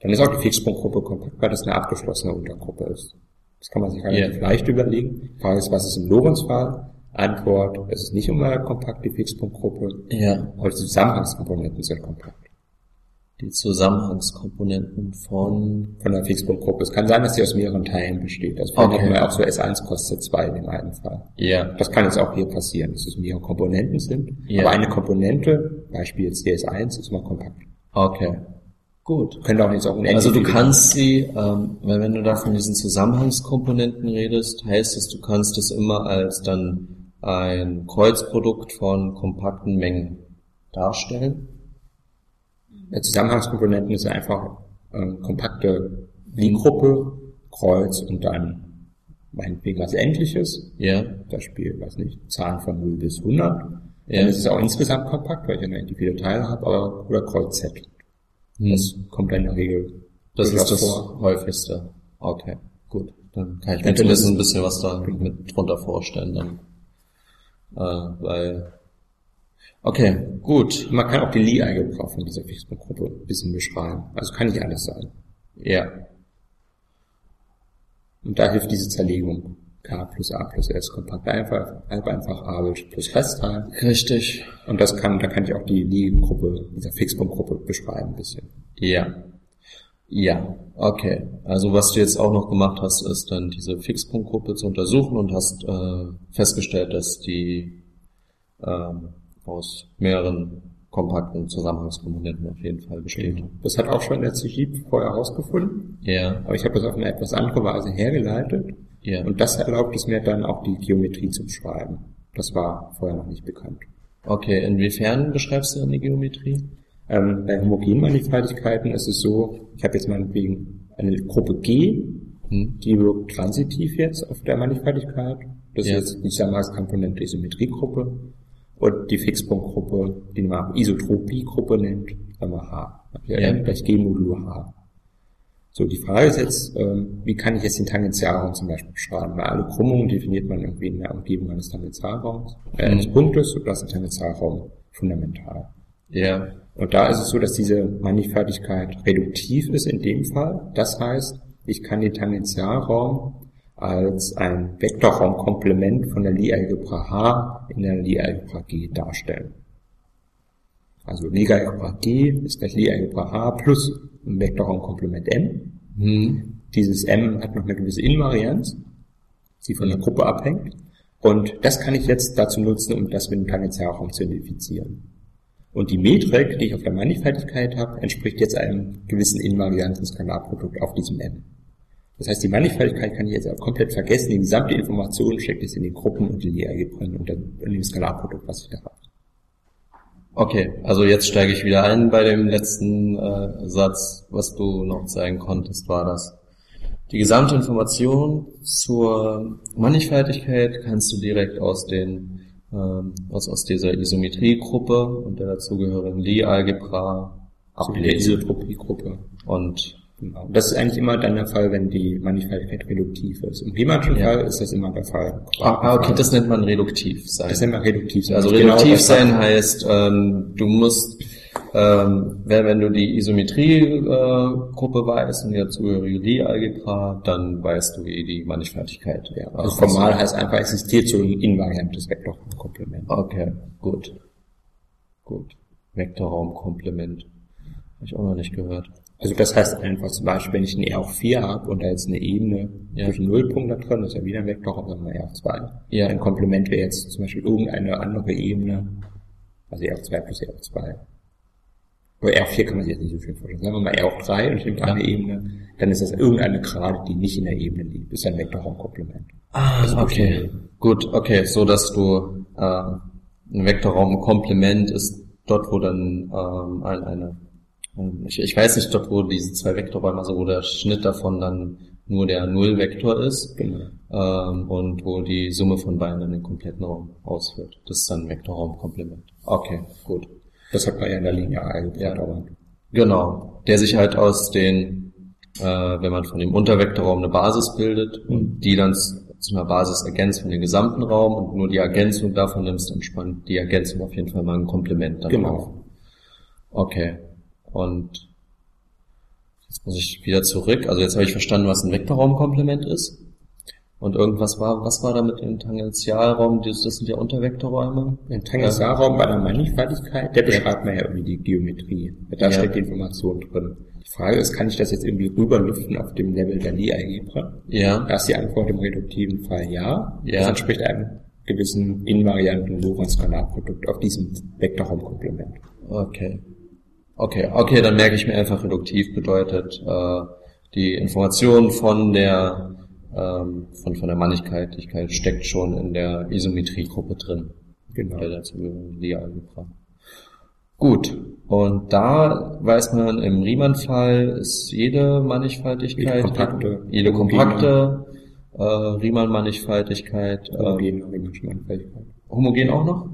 Dann ist auch die Fixpunktgruppe kompakt, weil das eine abgeschlossene Untergruppe ist. Das kann man sich relativ Ja. leicht überlegen. Die Frage ist, was ist im Lorenz-Fall? Antwort, es ist nicht immer kompakt, die Fixpunktgruppe, Ja. aber die Zusammenhangskomponenten sind kompakt. Die Zusammenhangskomponenten von, Von der Fixpunktgruppe. Es kann sein, dass sie aus mehreren Teilen besteht. Also Okay. haben wir auch so S1 kostet 2 in dem einen Fall. ja. Das kann jetzt auch hier passieren, dass es mehrere Komponenten sind. Ja. Aber eine Komponente, Beispiel jetzt DS1, ist mal kompakt. Okay. Gut. Könnte auch jetzt auch unendlich Also du kannst sie, ähm, weil wenn du da von diesen Zusammenhangskomponenten redest, heißt es, du kannst es immer als dann ein Kreuzprodukt von kompakten Mengen darstellen. Der Zusammenhangskomponenten ist einfach ähm, kompakte Lie-Gruppe, Kreuz und dann meinetwegen was Endliches. Ja, Beispiel, weiß nicht, Zahlen von 0 bis 100. Ja. Dann ist es auch insgesamt kompakt, weil ich endlich viele Teile habe, aber oder Kreuz Z. Hm. Das kommt dann in der Regel das ist das vor. häufigste. Okay, gut. Dann kann ich mir Dann zumindest ein bisschen was da mit drunter vorstellen dann. Äh, weil Okay, gut. Man kann auch die Lie-Algebra von dieser Fixpunktgruppe ein bisschen beschreiben. Also kann nicht alles sein. Ja. Und da hilft diese Zerlegung. K plus A plus S kompakt einfach, halb einfach A plus Restteil. Richtig. Und das kann, da kann ich auch die Lie-Gruppe, dieser Fixpunktgruppe beschreiben ein bisschen. Ja. Ja, okay. Also was du jetzt auch noch gemacht hast, ist dann diese Fixpunktgruppe zu untersuchen und hast äh, festgestellt, dass die ähm, aus mehreren kompakten Zusammenhangskomponenten auf jeden Fall besteht. Das hat auch schon der CGIP vorher herausgefunden, Ja, aber ich habe das auf eine etwas andere Weise hergeleitet. ja. Und das erlaubt es mir dann auch die Geometrie zu beschreiben. Das war vorher noch nicht bekannt. Okay, inwiefern beschreibst du dann die Geometrie? Ähm, bei Homogenmannigfaltigkeiten ist es so, ich habe jetzt meinetwegen eine Gruppe G, Hm? die wirkt transitiv jetzt auf der Mannigfaltigkeit. Das Ja. ist jetzt die Zusammenhangskomponente Isometriegruppe. Und die Fixpunktgruppe, die man auch Isotropiegruppe nennt, sagen wir H. Ja, Ja. Gleich G modulo H. So, die Frage ist jetzt, ähm, wie kann ich jetzt den Tangentialraum zum Beispiel beschreiben? Weil alle Krümmungen definiert man irgendwie in der Umgebung eines Tangentialraums, äh, eines Mhm. Punktes, und das ist ein Tangentialraum fundamental. Ja, Und da ist es so, dass diese Mannigfaltigkeit reduktiv ist in dem Fall. Das heißt, ich kann den Tangentialraum als ein Vektorraumkomplement von der Lie-Algebra H in der Lie-Algebra G darstellen. Also Lie-Algebra G ist gleich Lie-Algebra H plus ein Vektorraumkomplement M. Mhm. Dieses M hat noch eine gewisse Invarianz, die von der Gruppe abhängt. Und das kann ich jetzt dazu nutzen, um das mit dem Tangentialraum zu identifizieren. Und die Metrik, die ich auf der Mannigfaltigkeit habe, entspricht jetzt einem gewissen invarianten Skalarprodukt auf diesem M. Das heißt, die Mannigfaltigkeit kann ich jetzt auch komplett vergessen. Die gesamte Information steckt jetzt in den Gruppen und in die Algebren und in dem Skalarprodukt, was ich da habe. Okay, also jetzt steige ich wieder ein bei dem letzten äh, Satz, was du noch zeigen konntest, war das. Die gesamte Information zur Mannigfaltigkeit kannst du direkt aus den ähm, aus, aus dieser Isometriegruppe und der dazugehörigen Lie-Algebra ablesen. Isotropiegruppe. Und Genau. Das ist eigentlich immer dann der Fall, wenn die Mannigfaltigkeit reduktiv ist. Im Riemannschen ja. Fall ist das immer der Fall. Ah, ah, okay, das nennt man reduktiv sein. Das nennt man reduktiv sein. Also genau reduktiv sein heißt, ähm, du musst, ähm, wenn, wenn du die Isometriegruppe äh, weißt und die dazugehörige Lie-Algebra, dann weißt du, wie die Mannigfaltigkeit wäre. Also formal heißt einfach, existiert so ein invariantes Vektorraumkomplement. Okay, gut. Gut. Vektorraumkomplement. Habe ich auch noch nicht gehört. Also das heißt einfach zum Beispiel, wenn ich ein R auf 4 habe und da jetzt eine Ebene ja. zwischen Nullpunkt da drin, das ist ja wieder ein Vektor, aber sagen wir R auf 2. Ja. Ein Komplement wäre jetzt zum Beispiel irgendeine andere Ebene, also R auf 2 plus R auf 2. Bei R auf 4 kann man sich jetzt nicht so viel vorstellen. Sagen wir mal R auf 3 und nehme ja. eine Ebene, dann ist das irgendeine Gerade, die nicht in der Ebene liegt. Das ist ein Vektorraumkomplement. Ah, okay. Gut, okay, so dass du äh, ein Vektorraumkomplement ist dort, wo dann ähm, eine ich, ich weiß nicht dort, wo diese zwei Vektorräume, also wo der Schnitt davon dann nur der Nullvektor ist genau. ähm, und wo die Summe von beiden dann den kompletten Raum ausführt. Das ist dann ein Vektorraumkomplement. Okay, gut. Das hat man ja in der Linie ja. Genau. Der sich halt aus den, äh, wenn man von dem Untervektorraum eine Basis bildet mhm. und die dann zu einer Basis ergänzt von dem gesamten Raum und nur die Ergänzung davon nimmst, dann spannt die Ergänzung auf jeden Fall mal ein Komplement dann genau. auf. Okay. Und jetzt muss ich wieder zurück. Also jetzt habe ich verstanden, was ein Vektorraumkomplement ist. Und irgendwas war, was war da mit dem Tangentialraum? Das, sind ja Untervektorräume. Ein Tangentialraum bei der Mannigfaltigkeit, der beschreibt man ja irgendwie die Geometrie. Da ja. steckt die Information drin. Die Frage ist, kann ich das jetzt irgendwie rüberlüften auf dem Level der Lie-Algebra? Ja. Da ist die Antwort im reduktiven Fall ja. ja. Das entspricht einem gewissen invarianten Lorentz-Skalarprodukt auf diesem Vektorraumkomplement. Okay. Okay, okay, dann merke ich mir einfach reduktiv bedeutet äh, die Information von der ähm, von, von der Mannigfaltigkeit steckt schon in der Isometriegruppe drin. Genau. Der dazu Lie-Algebra. Gut, und da weiß man, im Riemann-Fall ist jede Mannigfaltigkeit, jede kompakte, jede kompakte äh, Riemann-Mannigfaltigkeit. Äh, homogen, Mannigfaltigkeit. Homogen auch noch?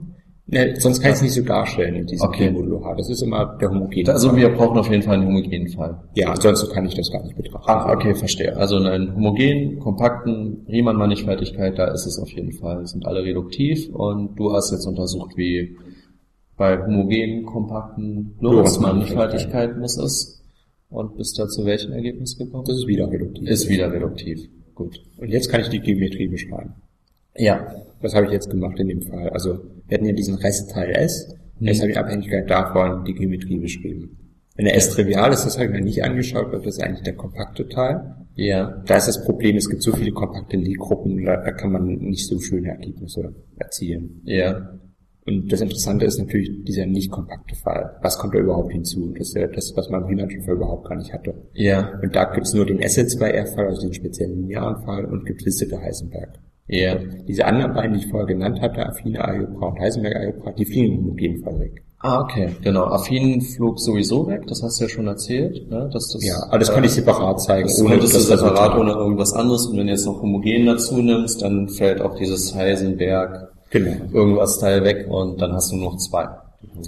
Ne, sonst kann ich es nicht so darstellen in diesem okay. Modulo H. Das ist immer der homogene Also wir brauchen auf jeden Fall einen homogenen Fall. Ja, ansonsten kann ich das gar nicht betrachten. Ach, okay, verstehe. Also in einem homogenen, kompakten Riemann-Mannigfaltigkeit, da ist es auf jeden Fall, sind alle reduktiv und du hast jetzt untersucht, wie bei homogenen, kompakten Lorentz-Mannigfaltigkeiten es ist und bist da zu welchem Ergebnis gekommen? Das ist wieder reduktiv. Ist wieder reduktiv. Gut. Und jetzt kann ich die Geometrie beschreiben. Ja. Das habe ich jetzt gemacht in dem Fall. Also wir hatten ja diesen Restteil S. Mhm. Jetzt habe ich Abhängigkeit davon die Geometrie beschrieben. Wenn der S trivial ist, das habe ich mir nicht angeschaut, weil das ist eigentlich der kompakte Teil. Ja. Da ist das Problem, es gibt so viele kompakte Lie-Gruppen, da, da kann man nicht so schöne Ergebnisse erzielen. Ja. Und das Interessante ist natürlich dieser nicht kompakte Fall. Was kommt da überhaupt hinzu? Und das ist ja das, was man im Riemann Fall überhaupt gar nicht hatte. Ja. Und da gibt es nur den S2R-Fall, also den speziellen linearen Fall, und gibt Liste Heisenberg. Ja. Diese anderen beiden, die ich vorher genannt hatte, affine Algebra und Heisenberg Algebra, die fliegen im homogenen Fall weg. Ah, okay, genau. Affin flog sowieso weg, das hast du ja schon erzählt. Ne? Dass das, ja, aber das äh, kann ich separat zeigen. Das ohne das du separat ohne irgendwas anderes. Und wenn du jetzt noch homogen dazu nimmst, dann fällt auch dieses Heisenberg genau. irgendwas Teil weg und dann hast du nur noch zwei.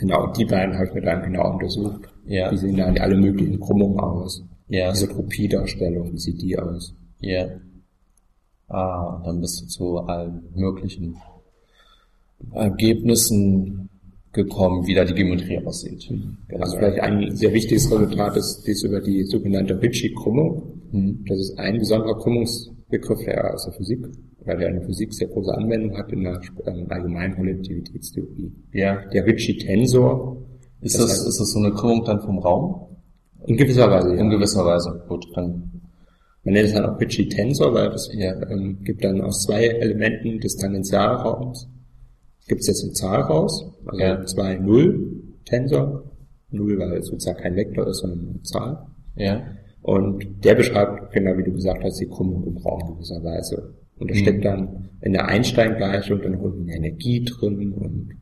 Genau, und die beiden habe ich mir dann genau untersucht. Ja. Die sehen dann alle möglichen Krümmungen aus. Ja. Isotropiedarstellung, wie sieht die aus? Ja. Ah, und dann bist du zu allen möglichen Ergebnissen gekommen, wie da die Geometrie aussieht. Genau. Also vielleicht ein sehr wichtiges Resultat ist dies über die sogenannte Ritchie-Krümmung. Mhm. Das ist ein besonderer Krümmungsbegriff der, aus der Physik, weil der in der Physik sehr große Anwendung hat in der ähm, allgemeinen Relativitätstheorie. Ja. Der Ritchie-Tensor. Ist das, das ist das so eine Krümmung dann vom Raum? In gewisser Weise, ja. In gewisser Weise, gut, dann man nennt es dann auch Ritchie-Tensor, weil es ja, ähm, gibt dann aus zwei Elementen des Tangentialraums gibt es jetzt eine Zahl raus, also ja. zwei Null-Tensor. Null, weil es sozusagen kein Vektor ist, sondern eine Zahl. Ja. Und der beschreibt, genau wie du gesagt hast, die Krümmung im Raum gewisserweise. Und da mhm. steckt dann in der Einstein-Gleichung dann irgendwie Energie drin und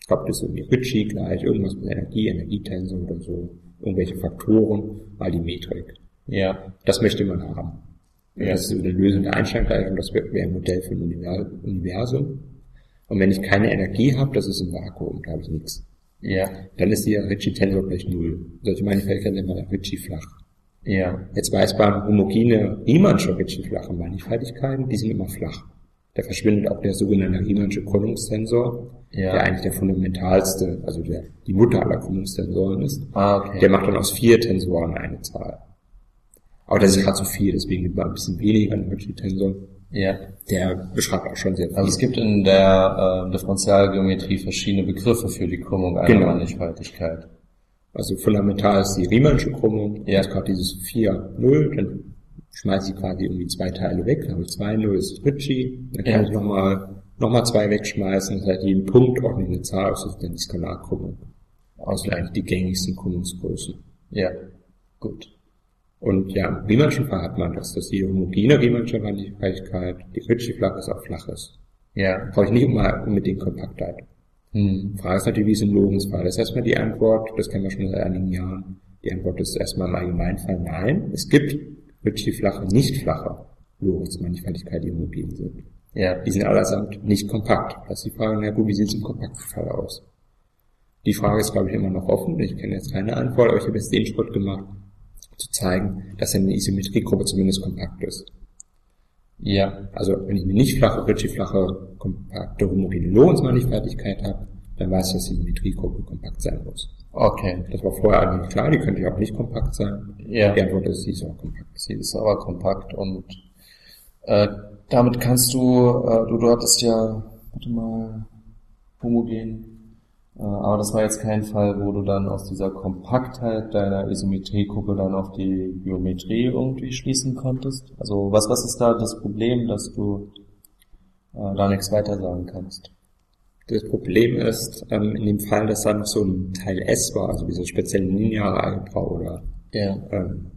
ich glaube, das ist irgendwie Ritchie gleich, irgendwas mit Energie, Energietensor oder so, irgendwelche Faktoren, mal die Metrik. Ja. Das möchte man haben. Ja. Das ist eine Lösung der Einstein-Gleichung, das wäre ein Modell für ein Universum. Und wenn ich keine Energie habe, das ist ein Vakuum, da habe ich nichts. Ja. Dann ist die Ritchie-Tensor gleich Null. Solche Mannigfaltigkeiten nennt man Ritchie flach. Ja. Jetzt weiß man, homogene Riemannsche Ritchie-flache Mannigfaltigkeiten, die sind immer flach. Da verschwindet auch der sogenannte Riemannsche Krümmungstensor, ja. der eigentlich der fundamentalste, also der, die Mutter aller Krümmungstensoren ist. Ah, okay. Der macht dann aus vier Tensoren eine Zahl. Aber das ist gerade zu viel, deswegen gibt man ein bisschen weniger an Ritchie-Tensor. Ja. Der beschreibt auch schon sehr viel. Also es gibt in der äh, Differentialgeometrie verschiedene Begriffe für die Krümmung einer genau. Mannigfaltigkeit. Also fundamental ist die Riemannsche Krümmung. Ja. Ist gerade dieses 4, 0, dann schmeiße ich quasi irgendwie zwei Teile weg, dann habe ich 2, 0 ist Ritchie, dann kann ja. ich nochmal noch mal zwei wegschmeißen, das heißt jeden Punkt ordne ich eine Zahl aus, das ist dann die Skalarkrümmung. Also eigentlich die gängigsten Krümmungsgrößen. Ja, gut. Und ja, im Riemannschen Fall hat man das, dass die homogene Riemannsche Mannigfaltigkeit, die Ritchie-flach ist, auch flach ist. Ja. Brauche ich nicht immer unbedingt Kompaktheit. Hm. Frage ist natürlich, wie es im Lorentz-Fall ist. Erstmal die Antwort, das kennen wir schon seit einigen Jahren. Die Antwort ist erstmal im Allgemeinfall nein. Es gibt Ritchie-flache, nicht flache Lorentz-Mannigfaltigkeit, die homogen sind. Ja. Die sind allesamt nicht kompakt. Das ist die Frage, na gut, wie sieht es im kompakten Fall aus? Die Frage ist, glaube ich, immer noch offen. Ich kenne jetzt keine Antwort, aber ich habe jetzt den Schritt gemacht, zu zeigen, dass eine Isometriegruppe zumindest kompakt ist. Ja. Also wenn ich eine nicht flache, Ritchie-flache, kompakte, homogene Lorenz-Mannigfaltigkeit habe, dann weiß ich, dass die Symmetriegruppe kompakt sein muss. Okay. Das war vorher eigentlich klar, die könnte ja auch nicht kompakt sein. Ja. Die Antwort ist, sie ist aber kompakt. Sie ist aber kompakt und äh, damit kannst du, äh, du, du hattest ja, warte mal, homogen aber das war jetzt kein Fall, wo du dann aus dieser Kompaktheit deiner Isometriegruppe dann auf die Geometrie irgendwie schließen konntest. Also was, was ist da das Problem, dass du äh, da nichts weiter sagen kannst? Das Problem ist, ähm, in dem Fall, dass da noch so ein Teil S war, also diese spezielle lineare Algebra oder ja. ähm,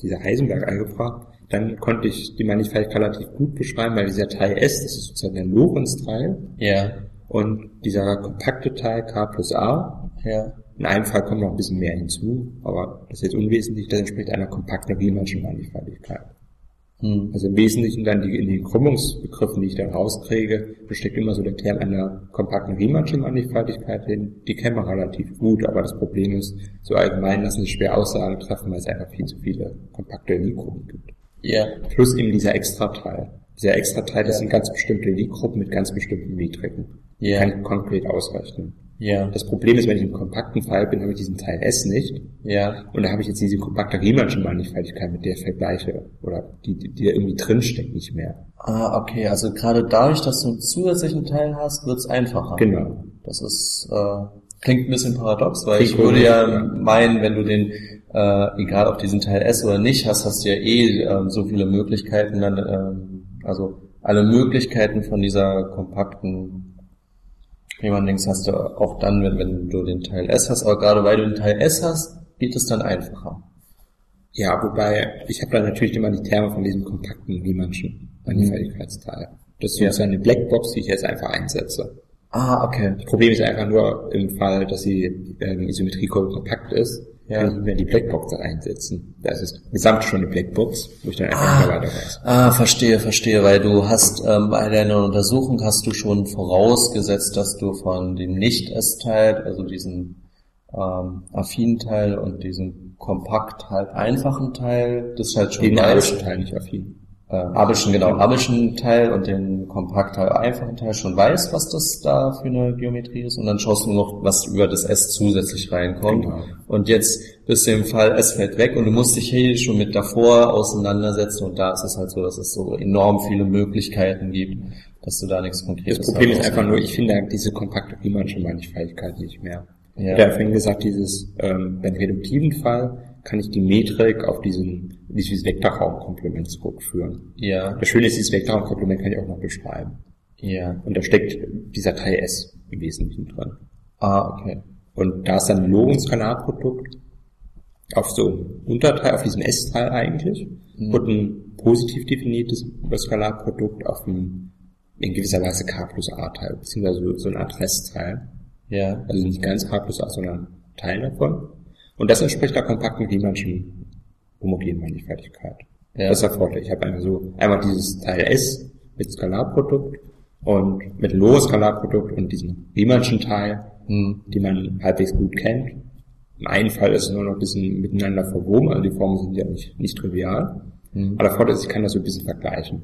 diese Heisenberg-Algebra, dann konnte ich die Mannigfaltigkeit relativ gut beschreiben, weil dieser Teil S, das ist sozusagen der Lorenz-Teil, ja. Und dieser kompakte Teil K plus A, ja. in einem Fall kommt noch ein bisschen mehr hinzu, aber das ist jetzt unwesentlich, das entspricht einer kompakten Riemannschen Mannigfaltigkeit. Hm. Also im Wesentlichen dann die, in den Krümmungsbegriffen, die ich dann rauskriege, besteckt immer so der Term einer kompakten Riemannschen Mannigfaltigkeit hin. Die kennen wir relativ gut, aber das Problem ist, so allgemein lassen sich schwer Aussagen treffen, weil es einfach viel zu viele kompakte Lie-Gruppen gibt. Ja. Plus eben dieser Extrateil. Dieser Extrateil, das ja. sind ganz bestimmte Lie-Gruppen mit ganz bestimmten Metriken ja. kann konkret ausrechnen. Ja. Das Problem ist, wenn ich im kompakten Fall bin, habe ich diesen Teil S nicht. Ja. Und da habe ich jetzt diese kompakte Riemannsche Mannigfaltigkeit, mit der ich vergleiche. Oder die, die, die da irgendwie drinsteckt, nicht mehr. Ah, okay. Also gerade dadurch, dass du einen zusätzlichen Teil hast, wird es einfacher. Genau. Das ist, äh, klingt ein bisschen paradox, weil Klingt ich würde ja, ja meinen, wenn du den, äh, egal ob diesen Teil S oder nicht hast, hast du ja eh äh, so viele Möglichkeiten, dann, äh, also alle Möglichkeiten von dieser kompakten Jemand-Links hast du auch dann, wenn, wenn du den Teil S hast, aber gerade weil du den Teil S hast, geht es dann einfacher. Ja, wobei, ich habe da natürlich immer die Terme von diesem kompakten Riemannschen Mannigfaltigkeitsteil. Das ist ja. sozusagen eine Blackbox, die ich jetzt einfach einsetze. Ah, okay. Das Problem ist einfach nur im Fall, dass die ähm, Isometriekurve kompakt ist, ja. ich mehr die Blackbox einsetzen. Das ist gesamt schon eine Blackbox, wo ich dann einfach ah, weiter weiß. Ah, verstehe, verstehe, weil du hast ähm, bei deiner Untersuchung hast du schon vorausgesetzt, dass du von dem Nicht-S-Teil, also diesen ähm, affinen Teil und diesem kompakt halt einfachen Teil, das ist halt schon den weißt. Teil nicht affin. Äh, Abelschen, genau, Abelschen Teil und den Kompaktteil, einfachen Teil schon weißt, was das da für eine Geometrie ist und dann schaust du noch, was über das S zusätzlich reinkommt. Genau. Und jetzt bist du im Fall, S fällt weg und du musst dich hier schon mit davor auseinandersetzen und da ist es halt so, dass es so enorm viele Möglichkeiten gibt, dass du da nichts Konkretes Das Problem ist einfach nur, ich finde diese kompakte Riemannsche Mannigfaltigkeit nicht mehr. Ja. Habe vorhin gesagt, dieses, ähm, beim reduktiven Fall kann ich die Metrik auf diesen, dieses Vektorraumkomplement zurückführen. Ja, Das Schöne ist, dieses Vektorraumkomplement kann ich auch noch beschreiben. ja. Und da steckt dieser Teil S im Wesentlichen drin. Ah, okay. Und da ist dann ein Lorentz-Skalarprodukt auf so einem Unterteil, auf diesem S-Teil eigentlich, Mhm. und ein positiv definiertes Skalarprodukt auf einem in gewisser Weise K plus A-Teil, beziehungsweise so- ein Art Restteil. Ja, Also nicht ganz K plus A, sondern Teil davon. Und das entspricht der kompakten Riemannschen homogenen Mannigfaltigkeit. Ja. Das ist der Vorteil. Ich habe einfach so einmal dieses Teil S mit Skalarprodukt und mit Lohe-Skalarprodukt und diesem Riemannschen Teil, hm. die man halbwegs gut kennt. Im einen Fall ist es nur noch ein bisschen miteinander verwoben, also die Formen sind ja nicht, nicht trivial. Mhm. Aber der Vorteil ist, ich kann das so ein bisschen vergleichen.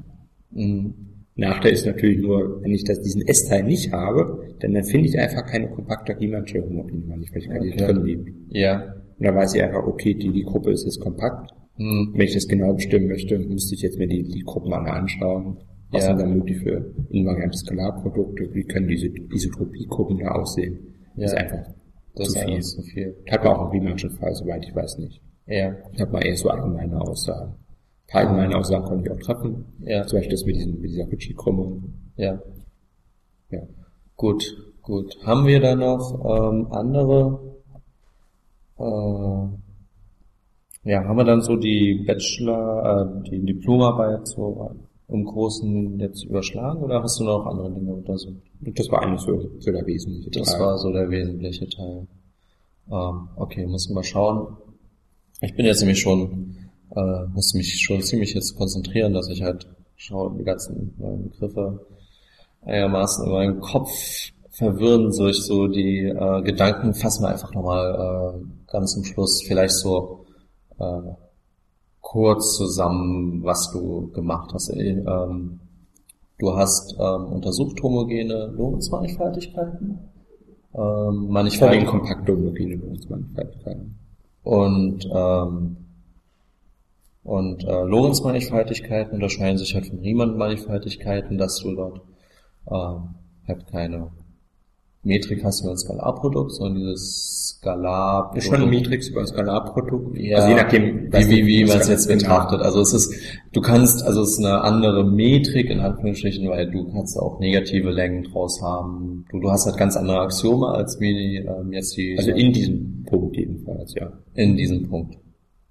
Hm. Nachteil ist natürlich nur, wenn ich das, diesen S-Teil nicht habe, dann, dann finde ich einfach keine kompakte Riemannsche homogene Mannigfaltigkeit, die Okay. drin liegt. ja, Und dann weiß ich einfach, okay, die, die Gruppe ist jetzt kompakt. hm. Wenn ich das genau bestimmen möchte, müsste ich jetzt mir die, die Gruppen alle anschauen. Was Ja. sind da möglich für invariante Skalarprodukte? Wie können diese Isotropiegruppen da aussehen? Ja. Das ist einfach das zu ist viel. zu viel. Hat man auch im Riemannschen Fall, soweit ich weiß nicht. Ja, Ich habe mal eher so allgemeine Aussagen. Ein paar allgemeine Aussagen konnte ich auch treffen. Ja. Zum Beispiel das mit, diesem, mit dieser Ritchie-Krümmung. ja. Ja. Gut, gut. Haben wir da noch ähm, andere? Äh, ja, haben wir dann so die Bachelor, äh, die Diplomarbeit so im Großen jetzt überschlagen oder hast du noch andere Dinge untersucht? Das war eigentlich so, so der wesentliche Das Teil. war so der wesentliche Teil. Ähm, okay, muss mal schauen. Ich bin jetzt nämlich schon, äh, muss mich schon ziemlich jetzt konzentrieren, dass ich halt schaue, die ganzen neuen Begriffe einigermaßen in meinem Kopf verwirren, so ich so die äh, Gedanken fassen wir einfach nochmal äh, ganz zum Schluss vielleicht so äh, kurz zusammen, was du gemacht hast. Äh, Ähm, du hast ähm, untersucht homogene Lorentz-Mannigfaltigkeiten, ähm, Mannigfaltigkeiten kompakte homogene Lorentz-Mannigfaltigkeiten. und ähm, und äh, Lorentz-Mannigfaltigkeiten unterscheiden sich halt von Riemann-Mannigfaltigkeiten, dass du dort ähm, halt keine Metrik hast über ein Skalarprodukt, sondern dieses Skalarprodukt. Ist schon ein Matrix über ein Skalarprodukt. Ja, also je nachdem, wie, wie, wie man es jetzt betrachtet. Also es ist, du kannst, also es ist eine andere Metrik in Anführungsstrichen, weil du kannst auch negative Längen draus haben. Du, du hast halt ganz andere Axiome als wie die, ähm, jetzt die Also in diesem Punkt jedenfalls, ja. in diesem Punkt.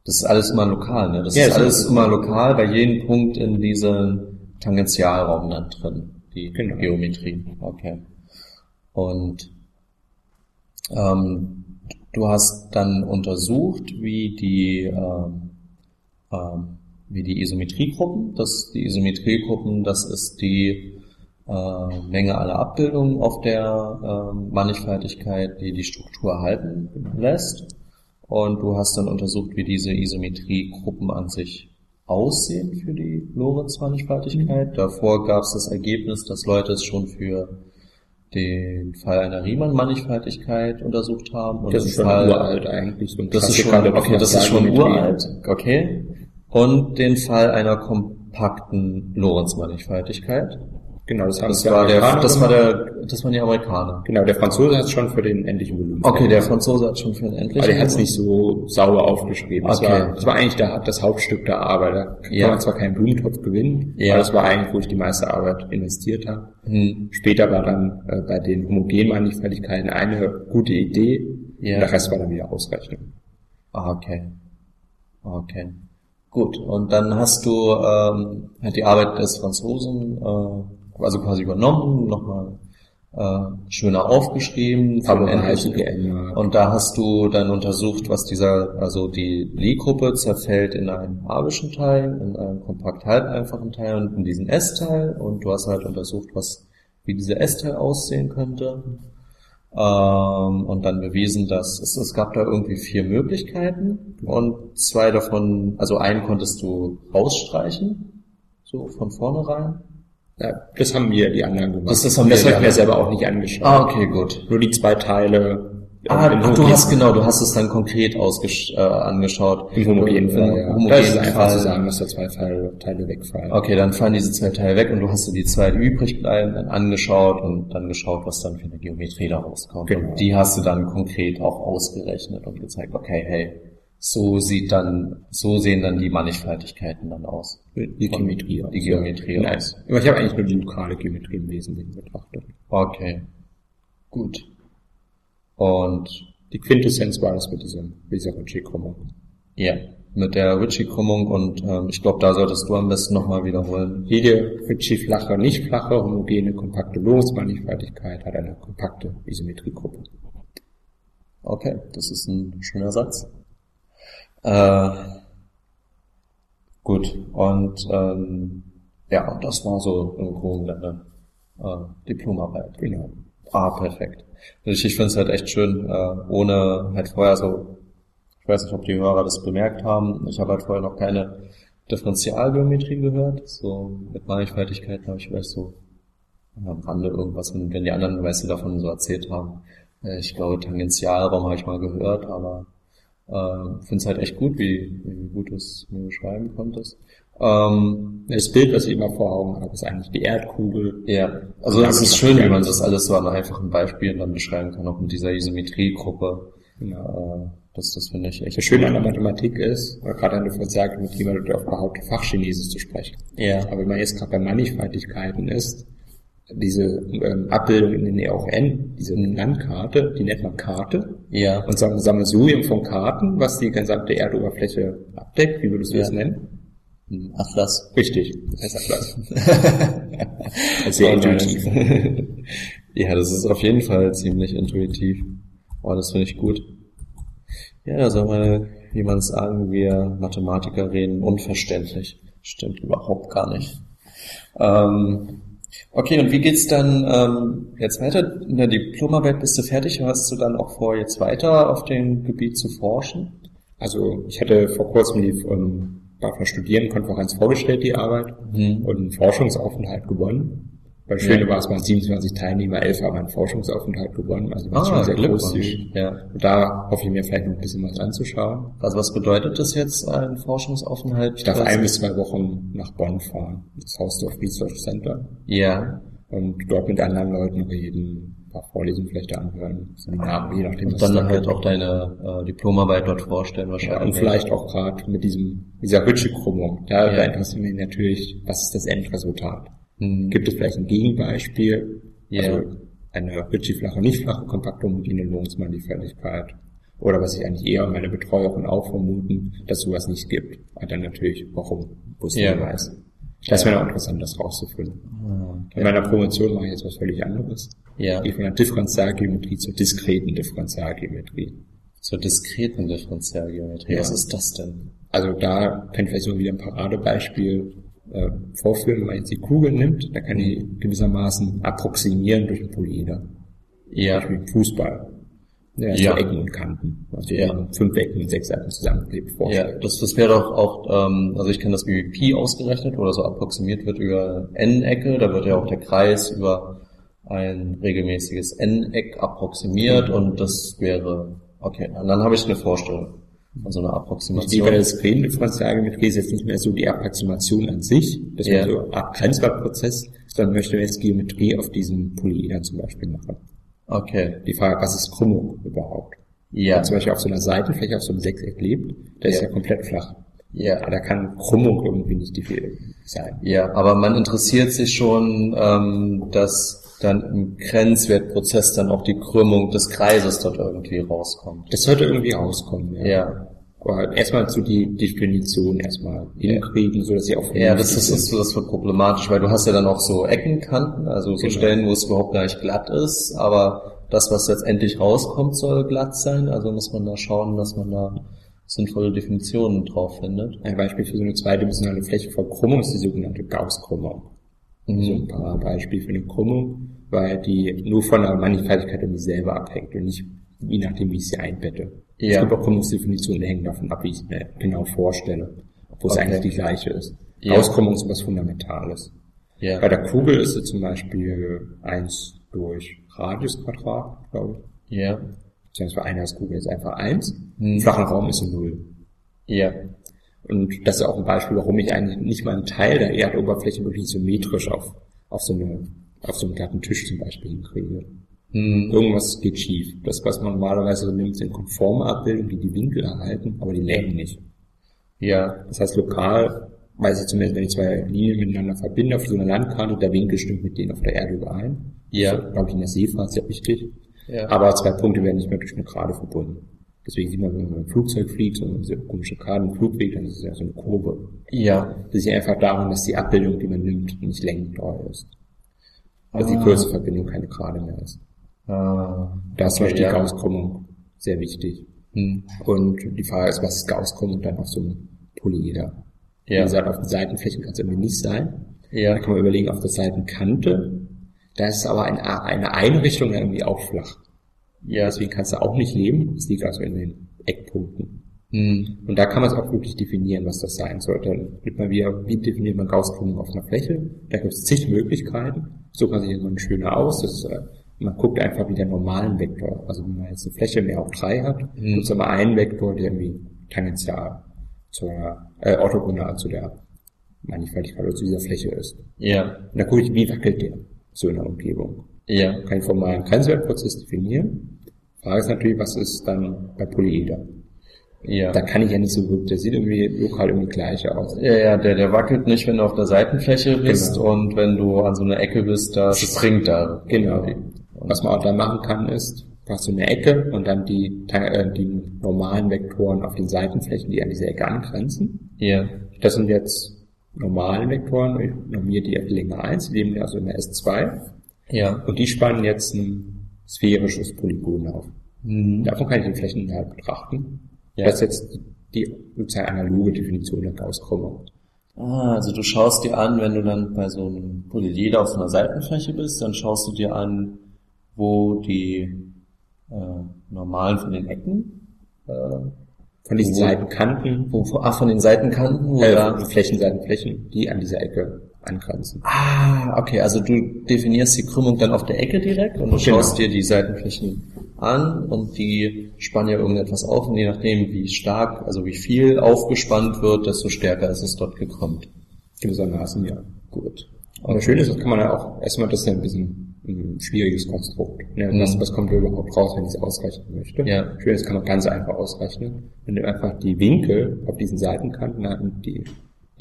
Das ist alles immer lokal, ne? Das Ja, ist es alles ist- immer lokal bei jedem Punkt in diesem Tangentialraum dann drin, die Genau. Geometrie. Okay. Und ähm, du hast dann untersucht, wie die ähm, ähm, wie die Isometriegruppen, das die Isometriegruppen, das ist die äh, Menge aller Abbildungen auf der ähm, Mannigfaltigkeit, die die Struktur erhalten lässt. Und du hast dann untersucht, wie diese Isometriegruppen an sich aussehen für die Lorentz-Mannigfaltigkeit. Davor gab es das Ergebnis, dass Leute es schon für den Fall einer Riemann-Mannigfaltigkeit untersucht haben. Und Das ist schon Fall, uralt eigentlich. So Das ist schon, okay, das ist schon uralt, okay. Und den Fall einer kompakten Lorentz-Mannigfaltigkeit. Genau, das haben Das war der, das war der, das waren die Amerikaner. Genau, der Franzose hat es schon für den endlichen Volumen. Okay, der Franzose hat schon für ein endliches. Aber der hat es nicht so sauber aufgeschrieben. Das, Okay. war, das war eigentlich der, das Hauptstück der Arbeit. Da kann Ja. man zwar keinen Blumentopf gewinnen, Ja. aber das war eigentlich, wo ich die meiste Arbeit investiert habe. Hm, Später war dann äh, bei den Homogenmannigfaltigkeiten eine gute Idee, Ja. und der Rest war dann wieder Ausrechnung. Ah, okay. Okay. Gut. Und dann hast du ähm, die Arbeit des Franzosen äh, also quasi übernommen, nochmal äh, schöner aufgeschrieben, endlichen- geändert. Und da hast du dann untersucht, was dieser, also die Lie-Gruppe zerfällt in einen abischen Teil, in einen kompakt halb einfachen Teil und in diesen S-Teil und du hast halt untersucht, was, wie dieser S-Teil aussehen könnte. Ähm, und dann bewiesen, dass es, es gab da irgendwie vier Möglichkeiten und zwei davon, also einen konntest du rausstreichen, So von vornherein? Ja, das haben wir, die anderen gemacht. Das- das haben wir, das habe ich mir selber auch nicht angeschaut. Ah, okay, gut. Nur die zwei Teile. Ah, ach, du homogen- hast genau, du hast es dann konkret ausgesch äh, angeschaut. Im homogenen Fall, Im ja. homogenen das ist einfach Fall. zu sagen, dass da zwei Teile, Teile wegfallen. Okay, dann fallen diese zwei Teile weg und du hast dir die zwei, die übrig bleiben, dann angeschaut und dann geschaut, was dann für eine Geometrie da rauskommt. Genau. Und die hast du dann konkret auch ausgerechnet und gezeigt, okay, hey, so sieht dann, so sehen dann die Mannigfaltigkeiten dann aus. Die Geometrie. Die Geometrie Nein, aus. aber ich habe eigentlich nur die lokale Geometrie im Wesentlichen betrachtet. Okay. Gut. Und Die Quintessenz war das mit diesem, mit dieser Ritchie-Krümmung. ja, mit der Ritchie-Krümmung und ähm, ich glaube, da solltest du am besten nochmal wiederholen. Jede Ritchie-flache, nicht flache, homogene, kompakte Losmannigfaltigkeit hat eine kompakte Isometriegruppe. Okay, das ist ein schöner Satz. Äh, gut, und ähm, ja, und das war so im Grunde äh, Diplomarbeit. Genau. Ah, perfekt. Also Ich, ich finde es halt echt schön, äh, ohne halt vorher so, ich weiß nicht, ob die Hörer das bemerkt haben, ich habe halt vorher noch keine Differentialgeometrie gehört, so mit Mannigfaltigkeiten habe ich vielleicht so am Rande irgendwas, wenn, wenn die anderen, weißt du, davon so erzählt haben. Äh, ich glaube, Tangentialraum habe ich mal gehört, aber äh, finde es halt echt gut, wie, wie gut du es mir beschreiben konntest. Ähm, Das Bild, was ich immer vor Augen habe, ist eigentlich die Erdkugel. ja, also es ist schön, wie man das alles so an einfachen Beispielen dann beschreiben kann, auch mit dieser Isometriegruppe. Genau. Äh, das, das finde ich echt Das Schöne an der Mathematik ist, oder gerade an der Differentialgeometrie, man darauf behauptet, Fachchinesisch zu sprechen. Ja. Aber wenn man jetzt gerade bei Mannigfaltigkeiten ist, diese ähm, Abbildung in den EON, diese Landkarte, die nennt man Karte. Ja. Und sagen Sammelsurium von Karten, was die gesamte Erdoberfläche abdeckt. Wie würdest du Ja. das nennen? Ein Atlas. Richtig, heißt Atlas. Sehr intuitiv. ja, das ist auf jeden Fall ziemlich intuitiv. Oh, das finde ich gut. Ja, da soll mal jemand sagen, wir Mathematiker reden unverständlich. Stimmt überhaupt gar nicht. Ähm, okay, und wie geht's dann ähm, jetzt weiter? In der Diplomarbeit bist du fertig. Hast du dann auch vor, jetzt weiter auf dem Gebiet zu forschen? Also ich hatte vor kurzem die ähm, bei einer Studierendenkonferenz vorgestellt, die Arbeit, Mhm. und einen Forschungsaufenthalt gewonnen. Bei Schöne Ja. war es mal 27 Teilnehmer, 11 haben einen Forschungsaufenthalt gewonnen, also war Ah, schon sehr großzügig. Ja. Und da hoffe ich mir vielleicht noch ein bisschen was anzuschauen. Also was bedeutet das jetzt, ein Forschungsaufenthalt? Ich darf ein bis zwei Wochen nach Bonn fahren, das Hausdorf Research Center, Ja. und dort mit anderen Leuten reden, ein paar Vorlesungen vielleicht anhören, Seminare, je nachdem, Und dann es da halt auch deine äh, Diplomarbeit dort vorstellen Ja, wahrscheinlich. und vielleicht auch gerade mit diesem, dieser Ritchie-Krümmung. Da, Ja. da interessiert mich natürlich, was ist das Endresultat? Hm. Gibt es vielleicht ein Gegenbeispiel? Ja. Also eine Ritchie-flache, nicht flache, kompakte homogene Lohnungsmannigfaltigkeit. Oder was ich eigentlich eher meine Betreuerin auch vermuten, dass sowas nicht gibt. Und dann natürlich, warum, wo es Ja. ja. weiß. Das wäre noch interessant, das rauszufinden. Ah, In meiner Promotion mache ich jetzt was völlig anderes. Ja. Ich gehe von der Differentialgeometrie zur diskreten Differentialgeometrie. Zur diskreten Differentialgeometrie. Ja. Was ist das denn? Also da kann ich vielleicht so wieder ein Paradebeispiel äh, vorführen, wenn man jetzt die Kugel nimmt, da kann die gewissermaßen approximieren durch ein Polyeder. Zum Ja. Beispiel ein Fußball. Ja. so Ecken und Kanten. Also Ja. ja. fünf Ecken und sechs Seiten zusammenklebt Ja, das, das wäre doch auch, ähm, also ich kenne das wie Pi ausgerechnet oder so approximiert wird über N-Ecke, da wird ja auch der Kreis über ein regelmäßiges N-Eck approximiert und das wäre, okay, und dann habe ich eine Vorstellung von so einer Die Approximation. bei der diskreten Differentialgeometrie ist jetzt nicht mehr so die Approximation an sich, das Ja. wäre so ein abgrenzbar Prozess, sondern möchte jetzt Geometrie auf diesen Polyedern zum Beispiel machen. Okay, Die Frage, was ist Krümmung überhaupt? ja, Wenn zum Beispiel auf so einer Seitenfläche, auf so einem Sechseck lebt, der ist Ja. ja komplett flach. ja, Aber da kann Krümmung irgendwie nicht die Fehler sein. Ja, aber man interessiert sich schon, ähm, dass dann im Grenzwertprozess dann auch die Krümmung des Kreises dort irgendwie rauskommt. Das sollte irgendwie rauskommen, ja. Ja, erstmal so die Definition erstmal hinkriegen, so dass sie auch ja, das, das, ist, so- das wird problematisch, weil du hast ja dann auch so Eckenkanten, also so Genau. Stellen, wo es überhaupt gar nicht glatt ist, aber das, was letztendlich rauskommt, soll glatt sein, also muss man da schauen, dass man da sinnvolle Definitionen drauf findet. Ein Beispiel für so eine zweidimensionale Fläche von Krümmung ist die sogenannte Gauss-Krümmung. So ein paar Beispiele für eine Krümmung, weil die nur von der Mannigfaltigkeit irgendwie selber abhängt und nicht je nachdem, wie ich sie einbette. Ja. Es gibt auch Krümmungsdefinitionen, die hängen davon ab, wie ich es mir genau vorstelle, obwohl es Okay. eigentlich die gleiche ist. Ja. Auskrümmung ist was Fundamentales. Ja. Bei der Kugel ist es zum Beispiel 1 durch Radiusquadrat, glaube ich. Ja. Beziehungsweise eine als Kugel ist einfach 1. Hm. Im flachen Raum ist es 0. Ja. Und das ist auch ein Beispiel, warum ich eigentlich nicht mal einen Teil der Erdoberfläche wirklich symmetrisch auf, auf so eine, auf so einen glatten Tisch zum Beispiel hinkriege. Hm. Irgendwas geht schief. Das, was man normalerweise so nimmt, sind konforme Abbildungen, die die Winkel erhalten, aber die Längen nicht. Ja. Das heißt, lokal weiß ich zumindest, wenn ich zwei Linien miteinander verbinde auf so einer Landkarte, der Winkel stimmt mit denen auf der Erde überein. Ja. Ist, glaube ich, in der Seefahrt sehr wichtig. Ja. Aber zwei Punkte werden nicht mehr durch eine Gerade verbunden. Deswegen sieht man, wenn man mit einem Flugzeug fliegt, so diese komische Gerade im Flugweg, dann ist es ja so eine Kurve. Ja. Das ist ja einfach daran, dass die Abbildung, die man nimmt, nicht längentreu ist. Dass Ah. die kurze Verbindung keine Gerade mehr ist. Ah. Da ist zum Beispiel die ja. Gaußkrümmung sehr wichtig. Hm. Und die Frage ist, was ist Gaußkrümmung dann auf so einem Polyeder? Wie Ja. gesagt, auf den Seitenflächen kann es irgendwie nicht sein. Da Ja. kann man überlegen, auf der Seitenkante. Da ist aber eine, eine Einrichtung irgendwie auch flach. Ja. Deswegen kannst du auch nicht leben. Das liegt also in den Eckpunkten. Hm. Und da kann man es auch wirklich definieren, was das sein soll. Dann nimmt man wieder, wie definiert man Gaußkrümmung auf einer Fläche? Da gibt es zig Möglichkeiten. So kann sich immer eine schöne aus. Das, äh, man guckt einfach wie der normalen Vektor. Also wenn man jetzt eine Fläche mehr auch drei hat, Mhm. gibt es aber einen Vektor, der irgendwie tangential zur, äh, orthogonal zu der Mannigfaltigkeit oder zu dieser Fläche ist. Ja. Und dann gucke ich, wie wackelt der so in der Umgebung. Ja. Kann ich formalen Grenzwertprozess definieren. Frage ist natürlich, was ist dann bei Polyeder? Ja. Da kann ich ja nicht so wirklich, der sieht irgendwie lokal irgendwie gleich aus. Ja, ja, der, der wackelt nicht, wenn du auf der Seitenfläche bist Genau. und wenn du an so einer Ecke bist, da springt da. Genau. Was man auch da machen kann, ist, du hast so eine Ecke und dann die, äh, die normalen Vektoren auf den Seitenflächen, die an diese Ecke angrenzen. Ja. Das sind jetzt normale Vektoren, ich normiere die auf Länge 1, die leben also in der S2 Ja. und die spannen jetzt ein sphärisches Polygon auf. Mhm. Davon kann ich den Flächeninhalt betrachten. Ja. Das ist jetzt die sozusagen analoge Definition der Gaußkrümmung. Ah, also du schaust dir an, wenn du dann bei so einem Polyleder auf einer Seitenfläche bist, dann schaust du dir an, wo die äh, normalen von den Ecken, äh, Von diesen Wo- Seitenkanten, wo, ach, von den Seitenkanten, wo äh, da, die Flächen, Seitenflächen, die an dieser Ecke angrenzen. Ah, okay, also du definierst die Krümmung dann auf der Ecke direkt und du Genau. schaust dir die Seitenflächen an und die spannen ja irgendetwas auf und je nachdem, wie stark, also wie viel aufgespannt wird, desto stärker ist es dort gekrümmt. Gewissermaßen, ja. Gut. Und das Schöne ist, das kann man ja auch, erstmal, das ist ja ein bisschen ein schwieriges Konstrukt. Ne? Mhm. Was, was kommt da überhaupt raus, wenn ich es ausrechnen möchte? Ja. Schön, das kann man ganz einfach ausrechnen. Wenn du einfach die Winkel auf diesen Seitenkanten, die,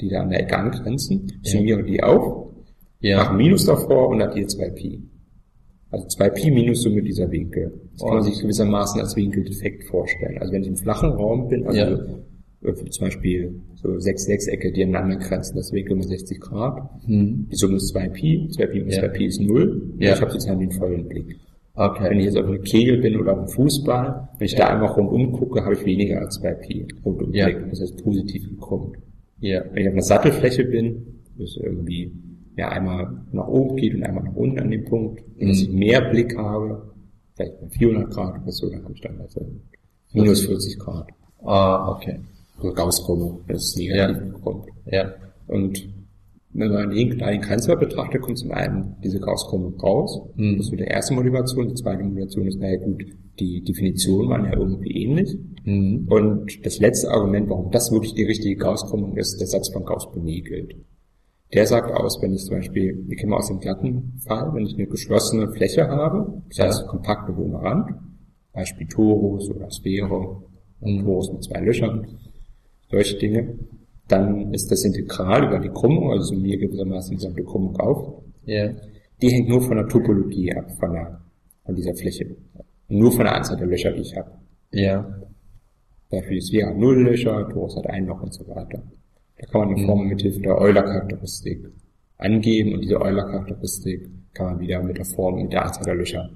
die da an der Ecke angrenzen, summiere die auf, mache Ja. ein Minus davor und addiere 2 Pi. Also 2 Pi minus Summe dieser Winkel. Das kann man Oh. sich gewissermaßen als Winkeldefekt vorstellen. Also wenn ich im flachen Raum bin, also Ja. zum Beispiel so sechs Sechsecke, die aneinander grenzen, das Winkel um 60 Grad. Hm. Die Summe ist 2 Pi, 2 Pi minus Ja. 2 Pi ist 0. Ja. Ich habe sozusagen den vollen Blick. Wenn Okay. ich jetzt auf einem Kegel bin oder auf einem Fußball, wenn ich da einmal rundum gucke, habe ich weniger als 2 Pi rundum Ja. Blick. Das heißt positiv gekrümmt. Ja. Wenn ich auf einer Sattelfläche bin, es irgendwie ja, einmal nach oben geht und einmal nach unten an dem Punkt, Mhm. dass ich mehr Blick habe, vielleicht bei 400 Grad oder so, dann habe ich dann also minus 40 Grad. Ah, okay. Also Gaußkrümmung, das ist negativ Ja. Ja. Und wenn man den, den Grenzwert betrachtet, kommt zum einen diese Gaußkrümmung raus. Mhm. Das ist die erste Motivation. Die zweite Motivation ist, naja gut, die Definitionen waren ja irgendwie ähnlich. Mhm. Und das letzte Argument, warum das wirklich die richtige Gaußkrümmung ist, der Satz von Gauss-Bonnet gilt. Der sagt aus, wenn ich zum Beispiel, wir kennen aus dem glatten Fall, wenn ich eine geschlossene Fläche habe, das Ja. heißt kompakt und ohne Rand, Beispiel Torus oder Sphäre, Mhm. Torus mit zwei Löchern, solche Dinge, dann ist das Integral über die Krümmung, also summiere gewissermaßen die gesamte Krümmung auf, Ja. die hängt nur von der Topologie ab, von, der, von dieser Fläche. Nur von der Anzahl der Löcher, die ich habe. Ja. Dafür ist hat null Löcher, Torus hat ein Loch und so weiter. Da kann man eine Mhm. Formel mit Hilfe der Euler-Charakteristik angeben und diese Euler-Charakteristik kann man wieder mit der Form, mit der Anzahl der Löcher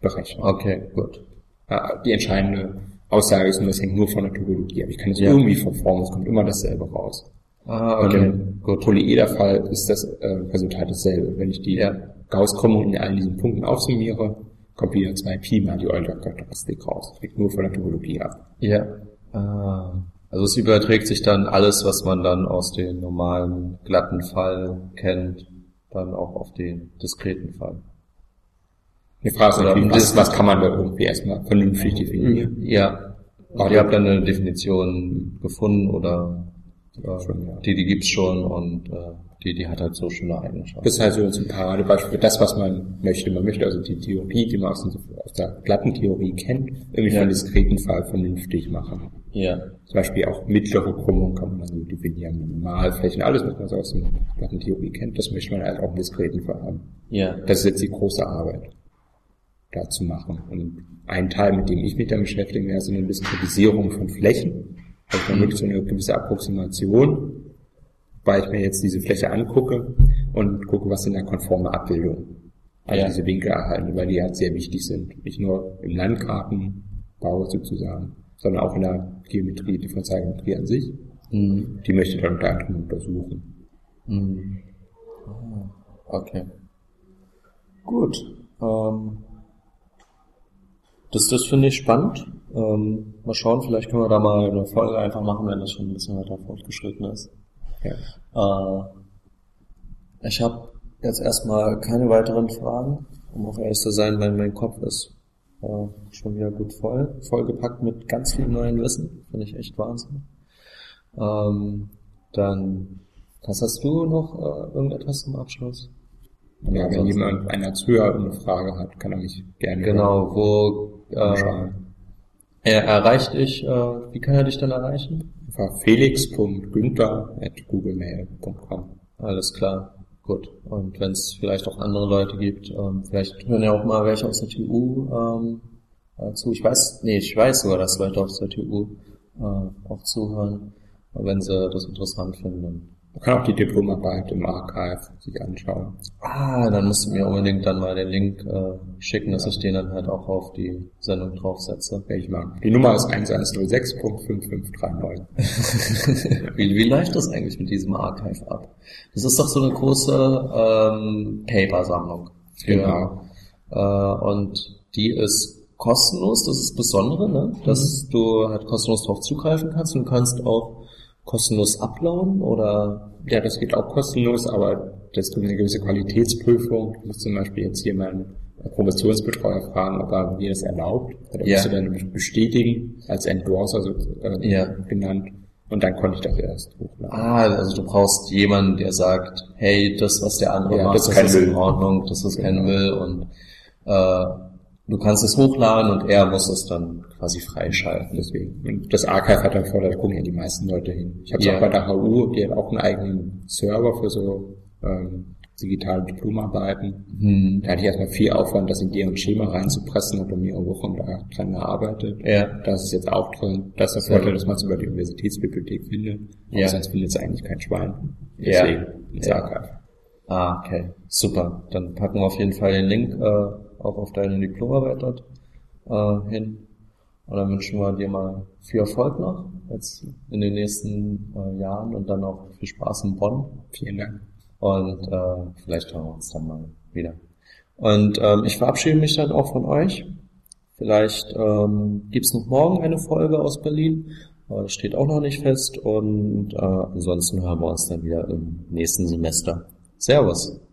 berechnen. Okay, gut. Ja, Die entscheidende Aussage ist nur, das hängt nur von der Topologie ab. Ich kann es Ja. irgendwie verformen, es kommt immer dasselbe raus. Ah, Und okay. im Gut. Polyeder-Fall ist das äh, Resultat dasselbe. Wenn ich die Ja. Gauss-Krümmung in allen diesen Punkten aufsummiere, kommt wieder 2 Pi mal die Euler-Charakteristik raus. Das hängt nur von der Topologie ab. Ja. Ah. Also es überträgt sich dann alles, was man dann aus dem normalen glatten Fall kennt, dann auch auf den diskreten Fall. Die Frage ist Oder was, was kann man da irgendwie erstmal vernünftig definieren? Ja. Aber ihr habt dann eine Definition gefunden oder äh, Schon, ja. die, die gibt's schon und äh, die, die hat halt so schöne Eigenschaften. Das ist halt so ein Paradebeispiel für das, was man möchte. Man möchte also die Theorie, die man aus, der glatten Theorie kennt, irgendwie Ja. für einen diskreten Fall vernünftig machen. Ja. Zum Beispiel auch mittlere Krümmung kann man dann so definieren, Minimalflächen, alles, was man so aus der glatten Theorie kennt, das möchte man halt auch im diskreten Fall haben. Ja. Das ist jetzt die große Arbeit, da zu machen. Und ein Teil, mit dem ich mich dann beschäftige, wäre so eine Diskretisierung von Flächen. Also man wirklich so eine gewisse Approximation, weil ich mir jetzt diese Fläche angucke und gucke, was sind da konforme Abbildungen. Also Ja. diese Winkel erhalten, weil die halt sehr wichtig sind. Nicht nur im Landkartenbau sozusagen, sondern auch in der Geometrie, Differentialgeometrie an sich. Mhm. Die möchte ich dann unter anderem untersuchen. Mhm. Ah, Okay. Gut. Ähm, das das finde ich spannend. Ähm, mal schauen, vielleicht können wir da mal eine Folge einfach machen, wenn das schon ein bisschen weiter fortgeschritten ist. Ja. Äh, ich habe jetzt erstmal keine weiteren Fragen, um auch ehrlich zu sein, weil mein Kopf ist äh, schon wieder gut voll, vollgepackt mit ganz viel neuen Wissen. Finde ich echt Wahnsinn. Ähm, dann, was hast du noch äh, irgendetwas zum Abschluss? Ja, wenn Ansonsten- jemand einer Zuhörer eine Frage hat, kann er mich gerne Genau, wo äh, er erreicht dich, äh, wie kann er dich dann erreichen? Einfach felix.günther.googlemail.com. Alles klar, gut. Und wenn es vielleicht auch andere Leute gibt, ähm, vielleicht hören ja auch mal welche aus der TU ähm, äh, zu. Ich weiß, nee, ich weiß sogar, dass Leute aus der TU äh, auch zuhören. Wenn sie das interessant finden, dann Man kann auch die Diplomarbeit im Archive sich anschauen. Ah, dann musst du mir unbedingt dann mal den Link äh, schicken, dass ich den dann halt auch auf die Sendung draufsetze. Wenn ich mag. Die Nummer ist 1106.5539. wie, wie läuft das eigentlich mit diesem Archive ab? Das ist doch so eine große ähm, Paper-Sammlung. Genau. Äh, und die ist kostenlos, das ist das Besondere, ne? dass du halt kostenlos drauf zugreifen kannst und kannst auch kostenlos uploaden oder Ja, das geht auch kostenlos, aber das ist eine gewisse Qualitätsprüfung. Du musst zum Beispiel jetzt hier meinen Promotionsbetreuer fragen, ob er mir das erlaubt. Da Ja. musst du dann bestätigen, als Endorser so, äh, Ja. genannt. Und dann konnte ich das erst hochladen. Ah, also du brauchst jemanden, der sagt, hey, das, was der andere Ja, macht, das das, ist in Ordnung, das ist kein Genau. Müll und äh, du kannst es hochladen und er muss es dann quasi freischalten. Deswegen. Und das Archive hat dann Vorteil, da gucken ja die meisten Leute hin. Ich habe es Ja. auch bei der HU, die hat auch einen eigenen Server für so ähm, digitale Diplomarbeiten. Hm. Da hatte ich erstmal viel Aufwand, das in deren Schema reinzupressen, habe mehrere Wochen da dran gearbeitet. Ja. Das ist jetzt auch drin. Das ist der Vorteil, dass man es über die Universitätsbibliothek findet. Aber Ja. sonst findet es eigentlich kein Schwein. Ja. Deswegen ins Ja. Archive. Ah, okay. Super. Dann packen wir auf jeden Fall den Link äh, auch auf deine Diplomarbeit dort äh, hin. Und dann wünschen wir dir mal viel Erfolg noch jetzt in den nächsten äh, Jahren und dann auch viel Spaß in Bonn. Vielen Dank. Und äh, vielleicht hören wir uns dann mal wieder. Und ähm, ich verabschiede mich dann auch von euch. Vielleicht ähm, gibt's noch morgen eine Folge aus Berlin. Aber das steht auch noch nicht fest. Und äh, ansonsten hören wir uns dann wieder im nächsten Semester. Servus.